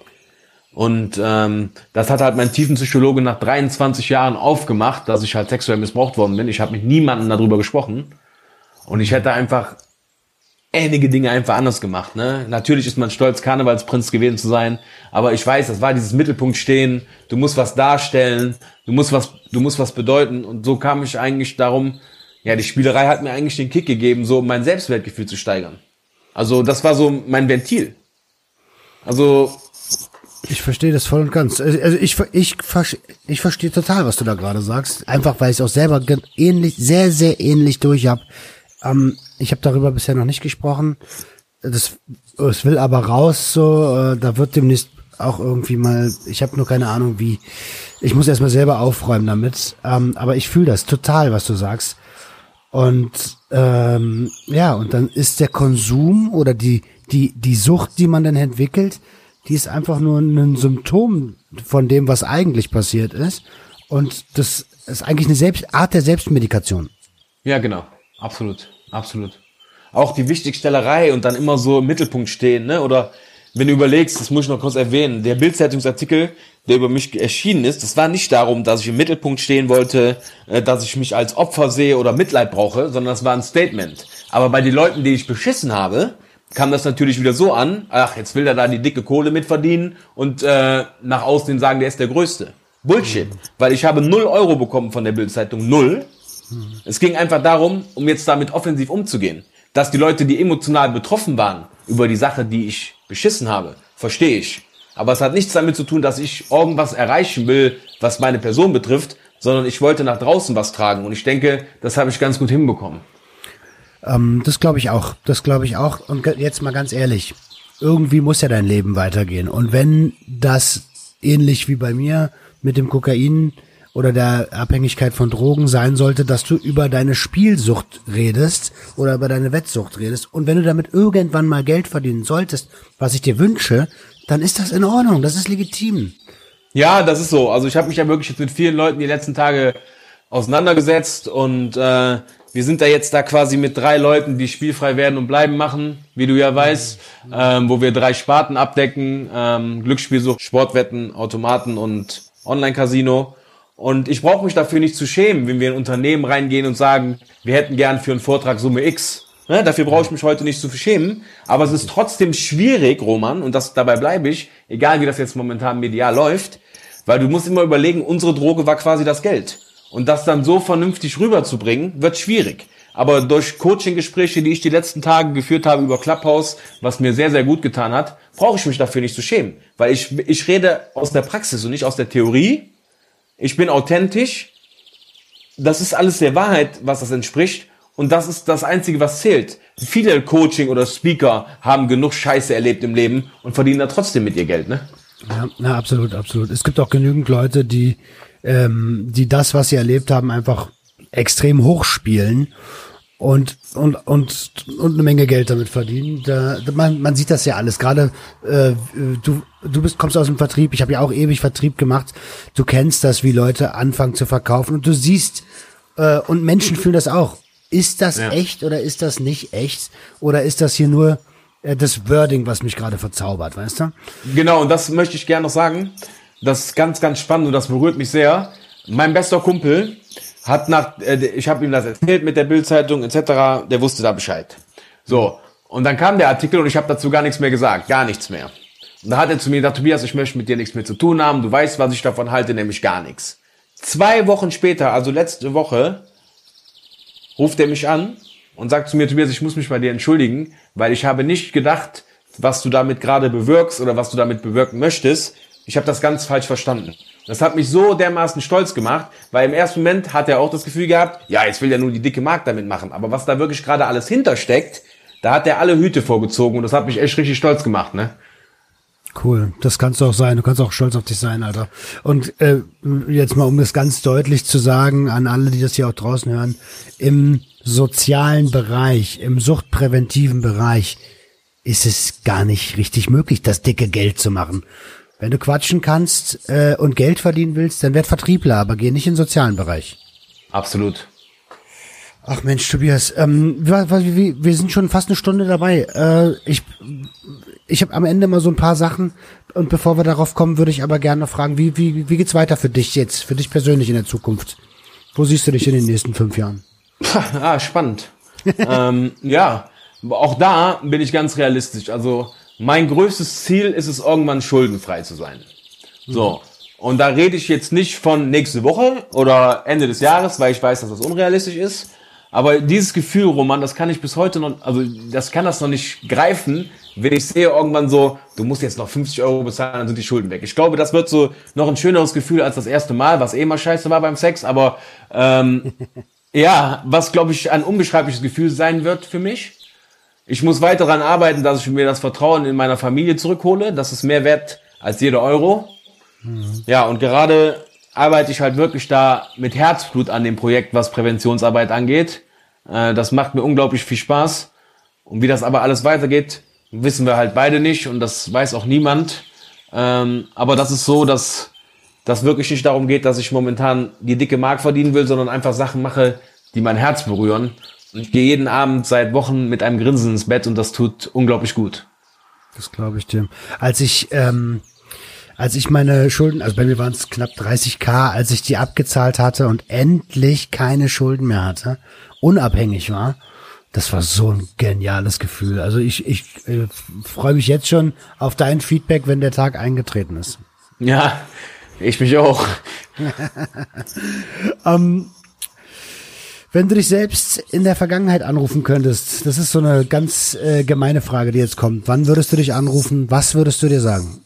Und ähm, das hat halt mein Tiefenpsychologe nach 23 Jahren aufgemacht, dass ich halt sexuell missbraucht worden bin. Ich habe mit niemandem darüber gesprochen. Und ich hätte einfach einige Dinge einfach anders gemacht. Ne? Natürlich ist man stolz, Karnevalsprinz gewesen zu sein, aber ich weiß, das war dieses Mittelpunkt stehen. Du musst was darstellen, du musst was, du musst was bedeuten. Und so kam ich eigentlich darum. Ja, die Spielerei hat mir eigentlich den Kick gegeben, so mein Selbstwertgefühl zu steigern. Also das war so mein Ventil. Also ich verstehe das voll und ganz. Also, also ich, ich, ich verstehe total, was du da gerade sagst. Einfach weil ich es auch selber ähnlich, sehr, sehr ähnlich durch habe. Ähm, ich habe darüber bisher noch nicht gesprochen. Das, es will aber raus, so, äh, da wird demnächst auch irgendwie mal, ich habe nur keine Ahnung wie. Ich muss erstmal selber aufräumen damit. Ähm, aber ich fühle das total, was du sagst. Und ähm, ja, und dann ist der Konsum oder die, die, die Sucht, die man dann entwickelt, die ist einfach nur ein Symptom von dem, was eigentlich passiert ist. Und das ist eigentlich eine Selbst Art der Selbstmedikation. Ja, genau. Absolut. Absolut. Auch die Wichtigstellerei und dann immer so im Mittelpunkt stehen, ne? Oder wenn du überlegst, das muss ich noch kurz erwähnen, der Bildzeitungsartikel, der über mich erschienen ist, das war nicht darum, dass ich im Mittelpunkt stehen wollte, äh, dass ich mich als Opfer sehe oder Mitleid brauche, sondern das war ein Statement. Aber bei den Leuten, die ich beschissen habe, kam das natürlich wieder so an, ach, jetzt will er da die dicke Kohle mitverdienen und äh, nach außen sagen, der ist der Größte. Bullshit. Mhm. Weil ich habe null Euro bekommen von der Bildzeitung. Null. Mhm. Es ging einfach darum, um jetzt damit offensiv umzugehen. Dass die Leute, die emotional betroffen waren über die Sache, die ich beschissen habe, verstehe ich. Aber es hat nichts damit zu tun, dass ich irgendwas erreichen will, was meine Person betrifft, sondern ich wollte nach draußen was tragen. Und ich denke, das habe ich ganz gut hinbekommen. Ähm, das glaube ich auch. Das glaube ich auch. Und jetzt mal ganz ehrlich, irgendwie muss ja dein Leben weitergehen. Und wenn das ähnlich wie bei mir mit dem Kokain oder der Abhängigkeit von Drogen sein sollte, dass du über deine Spielsucht redest oder über deine Wettsucht redest. Und wenn du damit irgendwann mal Geld verdienen solltest, was ich dir wünsche, dann ist das in Ordnung, das ist legitim. Ja, das ist so. Also ich habe mich ja wirklich jetzt mit vielen Leuten die letzten Tage auseinandergesetzt und äh, wir sind da jetzt da quasi mit drei Leuten, die spielfrei werden und bleiben machen, wie du ja weißt, ähm, wo wir drei Sparten abdecken, ähm, Glücksspielsucht, Sportwetten, Automaten und Online-Casino. Und ich brauche mich dafür nicht zu schämen, wenn wir in Unternehmen reingehen und sagen, wir hätten gern für einen Vortrag Summe X. Ne, dafür brauche ich mich heute nicht zu schämen. Aber es ist trotzdem schwierig, Roman, und das, dabei bleibe ich, egal wie das jetzt momentan medial läuft, weil du musst immer überlegen, unsere Droge war quasi das Geld. Und das dann so vernünftig rüberzubringen, wird schwierig. Aber durch Coaching-Gespräche, die ich die letzten Tage geführt habe über Clubhouse, was mir sehr, sehr gut getan hat, brauche ich mich dafür nicht zu schämen. Weil ich, ich rede aus der Praxis und nicht aus der Theorie ich bin authentisch. Das ist alles der Wahrheit, was das entspricht. Und das ist das Einzige, was zählt. Viele Coaching oder Speaker haben genug Scheiße erlebt im Leben und verdienen da trotzdem mit ihr Geld, ne? Ja, na, absolut, absolut. Es gibt auch genügend Leute, die, ähm, die das, was sie erlebt haben, einfach extrem hochspielen und und und und eine Menge Geld damit verdienen. Da, man, man sieht das ja alles. Gerade äh, du du bist kommst aus dem Vertrieb. Ich habe ja auch ewig Vertrieb gemacht. Du kennst das, wie Leute anfangen zu verkaufen und du siehst äh, und Menschen fühlen das auch. Ist das ja. echt oder ist das nicht echt oder ist das hier nur äh, das Wording, was mich gerade verzaubert, weißt du? Genau. Und das möchte ich gerne noch sagen. Das ist ganz ganz spannend und das berührt mich sehr. Mein bester Kumpel hat nach, äh, ich habe ihm das erzählt mit der Bildzeitung etc., der wusste da Bescheid. So, und dann kam der Artikel und ich habe dazu gar nichts mehr gesagt, gar nichts mehr. Und da hat er zu mir gesagt, Tobias, ich möchte mit dir nichts mehr zu tun haben, du weißt, was ich davon halte, nämlich gar nichts. Zwei Wochen später, also letzte Woche, ruft er mich an und sagt zu mir, Tobias, ich muss mich bei dir entschuldigen, weil ich habe nicht gedacht, was du damit gerade bewirkst oder was du damit bewirken möchtest. Ich habe das ganz falsch verstanden. Das hat mich so dermaßen stolz gemacht, weil im ersten Moment hat er auch das Gefühl gehabt, ja, jetzt will er nur die dicke Mark damit machen. Aber was da wirklich gerade alles hintersteckt, da hat er alle Hüte vorgezogen und das hat mich echt richtig stolz gemacht, ne? Cool, das kannst du auch sein. Du kannst auch stolz auf dich sein, Alter. Und äh, jetzt mal, um es ganz deutlich zu sagen an alle, die das hier auch draußen hören, im sozialen Bereich, im suchtpräventiven Bereich ist es gar nicht richtig möglich, das dicke Geld zu machen. Wenn du quatschen kannst äh, und Geld verdienen willst, dann werd Vertriebler, aber geh nicht in den sozialen Bereich. Absolut. Ach Mensch, Tobias, ähm, wir, wir, wir sind schon fast eine Stunde dabei. Äh, ich ich habe am Ende mal so ein paar Sachen und bevor wir darauf kommen, würde ich aber gerne fragen, wie, wie, wie geht's weiter für dich jetzt, für dich persönlich in der Zukunft? Wo siehst du dich in den nächsten fünf Jahren? ah, spannend. ähm, ja, auch da bin ich ganz realistisch. Also mein größtes Ziel ist es, irgendwann schuldenfrei zu sein. So. Und da rede ich jetzt nicht von nächste Woche oder Ende des Jahres, weil ich weiß, dass das unrealistisch ist. Aber dieses Gefühl, Roman, das kann ich bis heute noch, also das kann das noch nicht greifen, wenn ich sehe irgendwann so, du musst jetzt noch 50 Euro bezahlen, dann sind die Schulden weg. Ich glaube, das wird so noch ein schöneres Gefühl als das erste Mal, was eh mal scheiße war beim Sex. Aber ähm, ja, was glaube ich ein unbeschreibliches Gefühl sein wird für mich. Ich muss weiter daran arbeiten, dass ich mir das Vertrauen in meiner Familie zurückhole. Das ist mehr wert als jeder Euro. Mhm. Ja, und gerade arbeite ich halt wirklich da mit Herzblut an dem Projekt, was Präventionsarbeit angeht. Äh, das macht mir unglaublich viel Spaß. Und wie das aber alles weitergeht, wissen wir halt beide nicht und das weiß auch niemand. Ähm, aber das ist so, dass das wirklich nicht darum geht, dass ich momentan die dicke Mark verdienen will, sondern einfach Sachen mache, die mein Herz berühren ich gehe jeden Abend seit Wochen mit einem Grinsen ins Bett und das tut unglaublich gut. Das glaube ich dir. Als ich, ähm, als ich meine Schulden, also bei mir waren es knapp 30k, als ich die abgezahlt hatte und endlich keine Schulden mehr hatte, unabhängig war, das war so ein geniales Gefühl. Also ich, ich äh, freue mich jetzt schon auf dein Feedback, wenn der Tag eingetreten ist. Ja, ich mich auch. ähm, wenn du dich selbst in der Vergangenheit anrufen könntest, das ist so eine ganz äh, gemeine Frage, die jetzt kommt. Wann würdest du dich anrufen? Was würdest du dir sagen?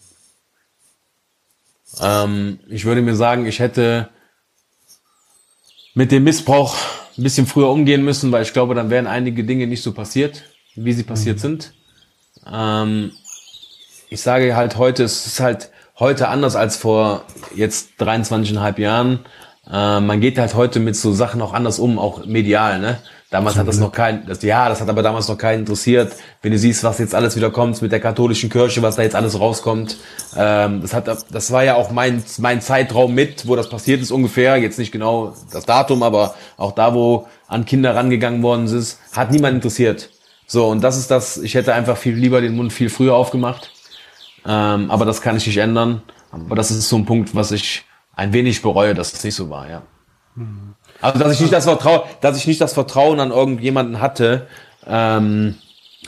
Ähm, ich würde mir sagen, ich hätte mit dem Missbrauch ein bisschen früher umgehen müssen, weil ich glaube, dann wären einige Dinge nicht so passiert, wie sie passiert mhm. sind. Ähm, ich sage halt heute, es ist halt heute anders als vor jetzt 23,5 Jahren. Äh, man geht halt heute mit so Sachen auch anders um, auch medial, ne? Damals hat das noch kein, das, ja, das hat aber damals noch keinen interessiert. Wenn du siehst, was jetzt alles wieder kommt mit der katholischen Kirche, was da jetzt alles rauskommt, ähm, das hat, das war ja auch mein mein Zeitraum mit, wo das passiert ist ungefähr. Jetzt nicht genau das Datum, aber auch da, wo an Kinder rangegangen worden ist, hat niemand interessiert. So und das ist das. Ich hätte einfach viel lieber den Mund viel früher aufgemacht, ähm, aber das kann ich nicht ändern. Aber das ist so ein Punkt, was ich ein wenig bereue, dass es nicht so war, ja. Mhm. Also dass ich nicht das Vertrauen, dass ich nicht das Vertrauen an irgendjemanden hatte, ähm,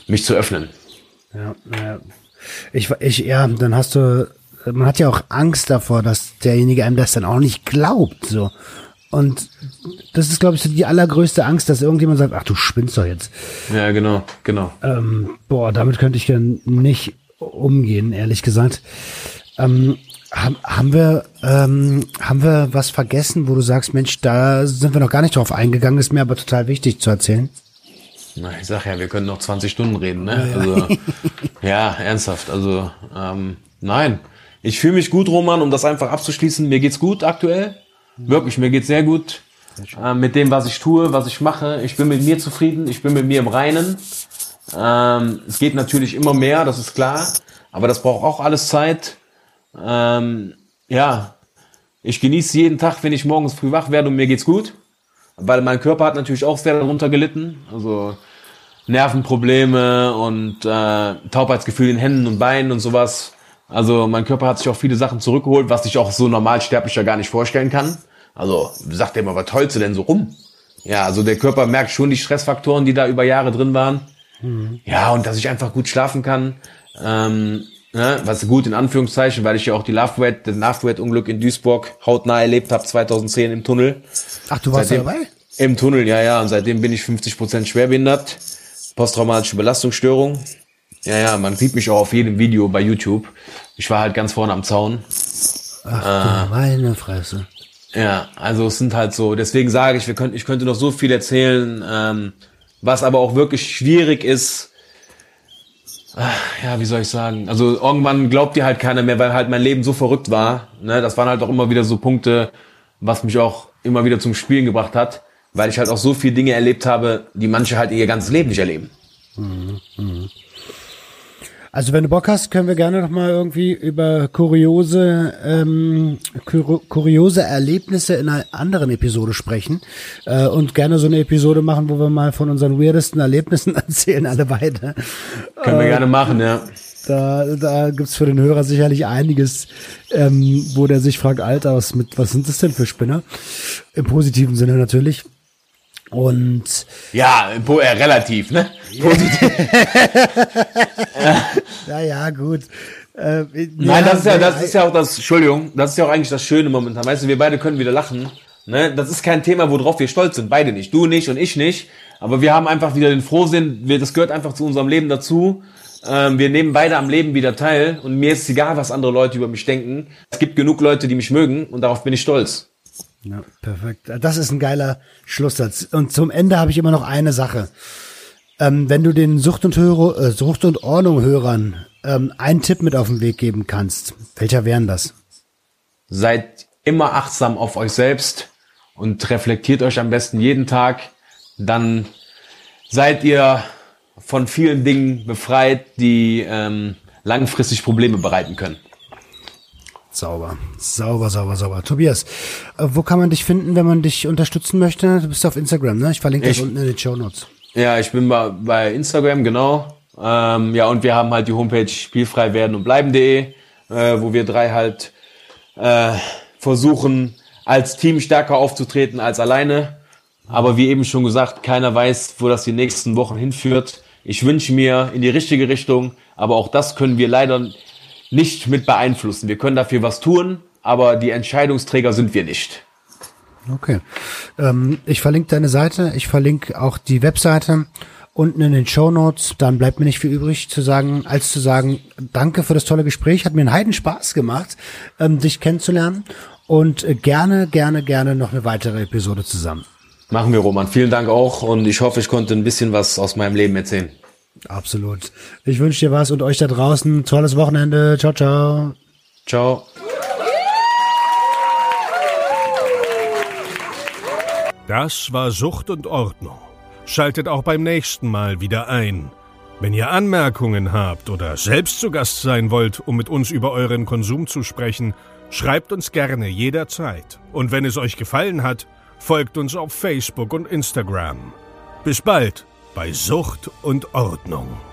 mich zu öffnen. Ja, ja. Ich, ich, ja, dann hast du, man hat ja auch Angst davor, dass derjenige einem das dann auch nicht glaubt, so. Und das ist, glaube ich, so die allergrößte Angst, dass irgendjemand sagt, ach, du spinnst doch jetzt. Ja, genau, genau. Ähm, boah, damit könnte ich dann nicht umgehen, ehrlich gesagt. Ähm, haben, haben wir ähm, haben wir was vergessen, wo du sagst, Mensch, da sind wir noch gar nicht drauf eingegangen, ist mir aber total wichtig zu erzählen. Na, ich sag ja, wir können noch 20 Stunden reden, ne? Ja. Also, ja ernsthaft. Also ähm, nein, ich fühle mich gut, Roman, um das einfach abzuschließen. Mir geht's gut aktuell, wirklich, mir geht's sehr gut äh, mit dem, was ich tue, was ich mache. Ich bin mit mir zufrieden, ich bin mit mir im Reinen. Ähm, es geht natürlich immer mehr, das ist klar, aber das braucht auch alles Zeit. Ähm, ja, ich genieße jeden Tag, wenn ich morgens früh wach werde und mir geht's gut. Weil mein Körper hat natürlich auch sehr darunter gelitten. Also Nervenprobleme und äh, Taubheitsgefühl in Händen und Beinen und sowas. Also mein Körper hat sich auch viele Sachen zurückgeholt, was ich auch so normal sterblicher gar nicht vorstellen kann. Also sagt er immer, was tollst du denn so rum? Ja, also der Körper merkt schon die Stressfaktoren, die da über Jahre drin waren. Mhm. Ja, und dass ich einfach gut schlafen kann. Ähm, Ne, was gut in Anführungszeichen, weil ich ja auch die Love Red, das Love Red Unglück in Duisburg hautnah erlebt habe 2010 im Tunnel. Ach, du warst seitdem, dabei? Im Tunnel, ja, ja. Und seitdem bin ich 50 Prozent schwerbehindert. Posttraumatische Belastungsstörung. Ja, ja, man sieht mich auch auf jedem Video bei YouTube. Ich war halt ganz vorne am Zaun. Ach, äh, meine Fresse. Ja, also es sind halt so, deswegen sage ich, wir könnten, ich könnte noch so viel erzählen, ähm, was aber auch wirklich schwierig ist, ja, wie soll ich sagen? Also irgendwann glaubt dir halt keiner mehr, weil halt mein Leben so verrückt war. Ne? Das waren halt auch immer wieder so Punkte, was mich auch immer wieder zum Spielen gebracht hat, weil ich halt auch so viele Dinge erlebt habe, die manche halt ihr ganzes Leben nicht erleben. Mhm, mh. Also wenn du Bock hast, können wir gerne noch mal irgendwie über kuriose ähm, kur kuriose Erlebnisse in einer anderen Episode sprechen äh, und gerne so eine Episode machen, wo wir mal von unseren weirdesten Erlebnissen erzählen, alle beide. Können wir äh, gerne machen, ja. Da, da gibt's für den Hörer sicherlich einiges, ähm, wo der sich fragt, Alter, was, mit, was sind das denn für Spinner? Im positiven Sinne natürlich. Und ja, äh, relativ, ne? Positiv. ja, ja, gut. Äh, Nein, das ist ja, das ist ja auch das, Entschuldigung, das ist ja auch eigentlich das Schöne momentan. Weißt du, wir beide können wieder lachen. Ne? Das ist kein Thema, worauf wir stolz sind. Beide nicht. Du nicht und ich nicht. Aber wir haben einfach wieder den Frohsinn. Wir, das gehört einfach zu unserem Leben dazu. Ähm, wir nehmen beide am Leben wieder teil. Und mir ist egal, was andere Leute über mich denken. Es gibt genug Leute, die mich mögen. Und darauf bin ich stolz. Ja, perfekt. Das ist ein geiler Schlusssatz. Und zum Ende habe ich immer noch eine Sache. Ähm, wenn du den Sucht und, Hörer, äh, Sucht und Ordnung Hörern ähm, einen Tipp mit auf den Weg geben kannst, welcher wären das? Seid immer achtsam auf euch selbst und reflektiert euch am besten jeden Tag. Dann seid ihr von vielen Dingen befreit, die ähm, langfristig Probleme bereiten können. Sauber, sauber, sauber, sauber. Tobias, äh, wo kann man dich finden, wenn man dich unterstützen möchte? Du bist auf Instagram, ne? Ich verlinke ich, das unten in den Show Notes. Ja, ich bin bei, bei Instagram, genau. Ähm, ja, und wir haben halt die Homepage spielfrei werden und bleiben.de, äh, wo wir drei halt äh, versuchen, als Team stärker aufzutreten als alleine. Aber wie eben schon gesagt, keiner weiß, wo das die nächsten Wochen hinführt. Ich wünsche mir in die richtige Richtung, aber auch das können wir leider nicht mit beeinflussen. Wir können dafür was tun, aber die Entscheidungsträger sind wir nicht. Okay. Ähm, ich verlinke deine Seite, ich verlinke auch die Webseite unten in den Show Notes. Dann bleibt mir nicht viel übrig zu sagen, als zu sagen, danke für das tolle Gespräch. Hat mir einen Heiden Spaß gemacht, ähm, dich kennenzulernen. Und äh, gerne, gerne, gerne noch eine weitere Episode zusammen. Machen wir, Roman. Vielen Dank auch und ich hoffe, ich konnte ein bisschen was aus meinem Leben erzählen. Absolut. Ich wünsche dir was und euch da draußen tolles Wochenende. Ciao, ciao. Ciao. Das war Sucht und Ordnung. Schaltet auch beim nächsten Mal wieder ein. Wenn ihr Anmerkungen habt oder selbst zu Gast sein wollt, um mit uns über euren Konsum zu sprechen, schreibt uns gerne jederzeit. Und wenn es euch gefallen hat, folgt uns auf Facebook und Instagram. Bis bald bei Sucht und Ordnung.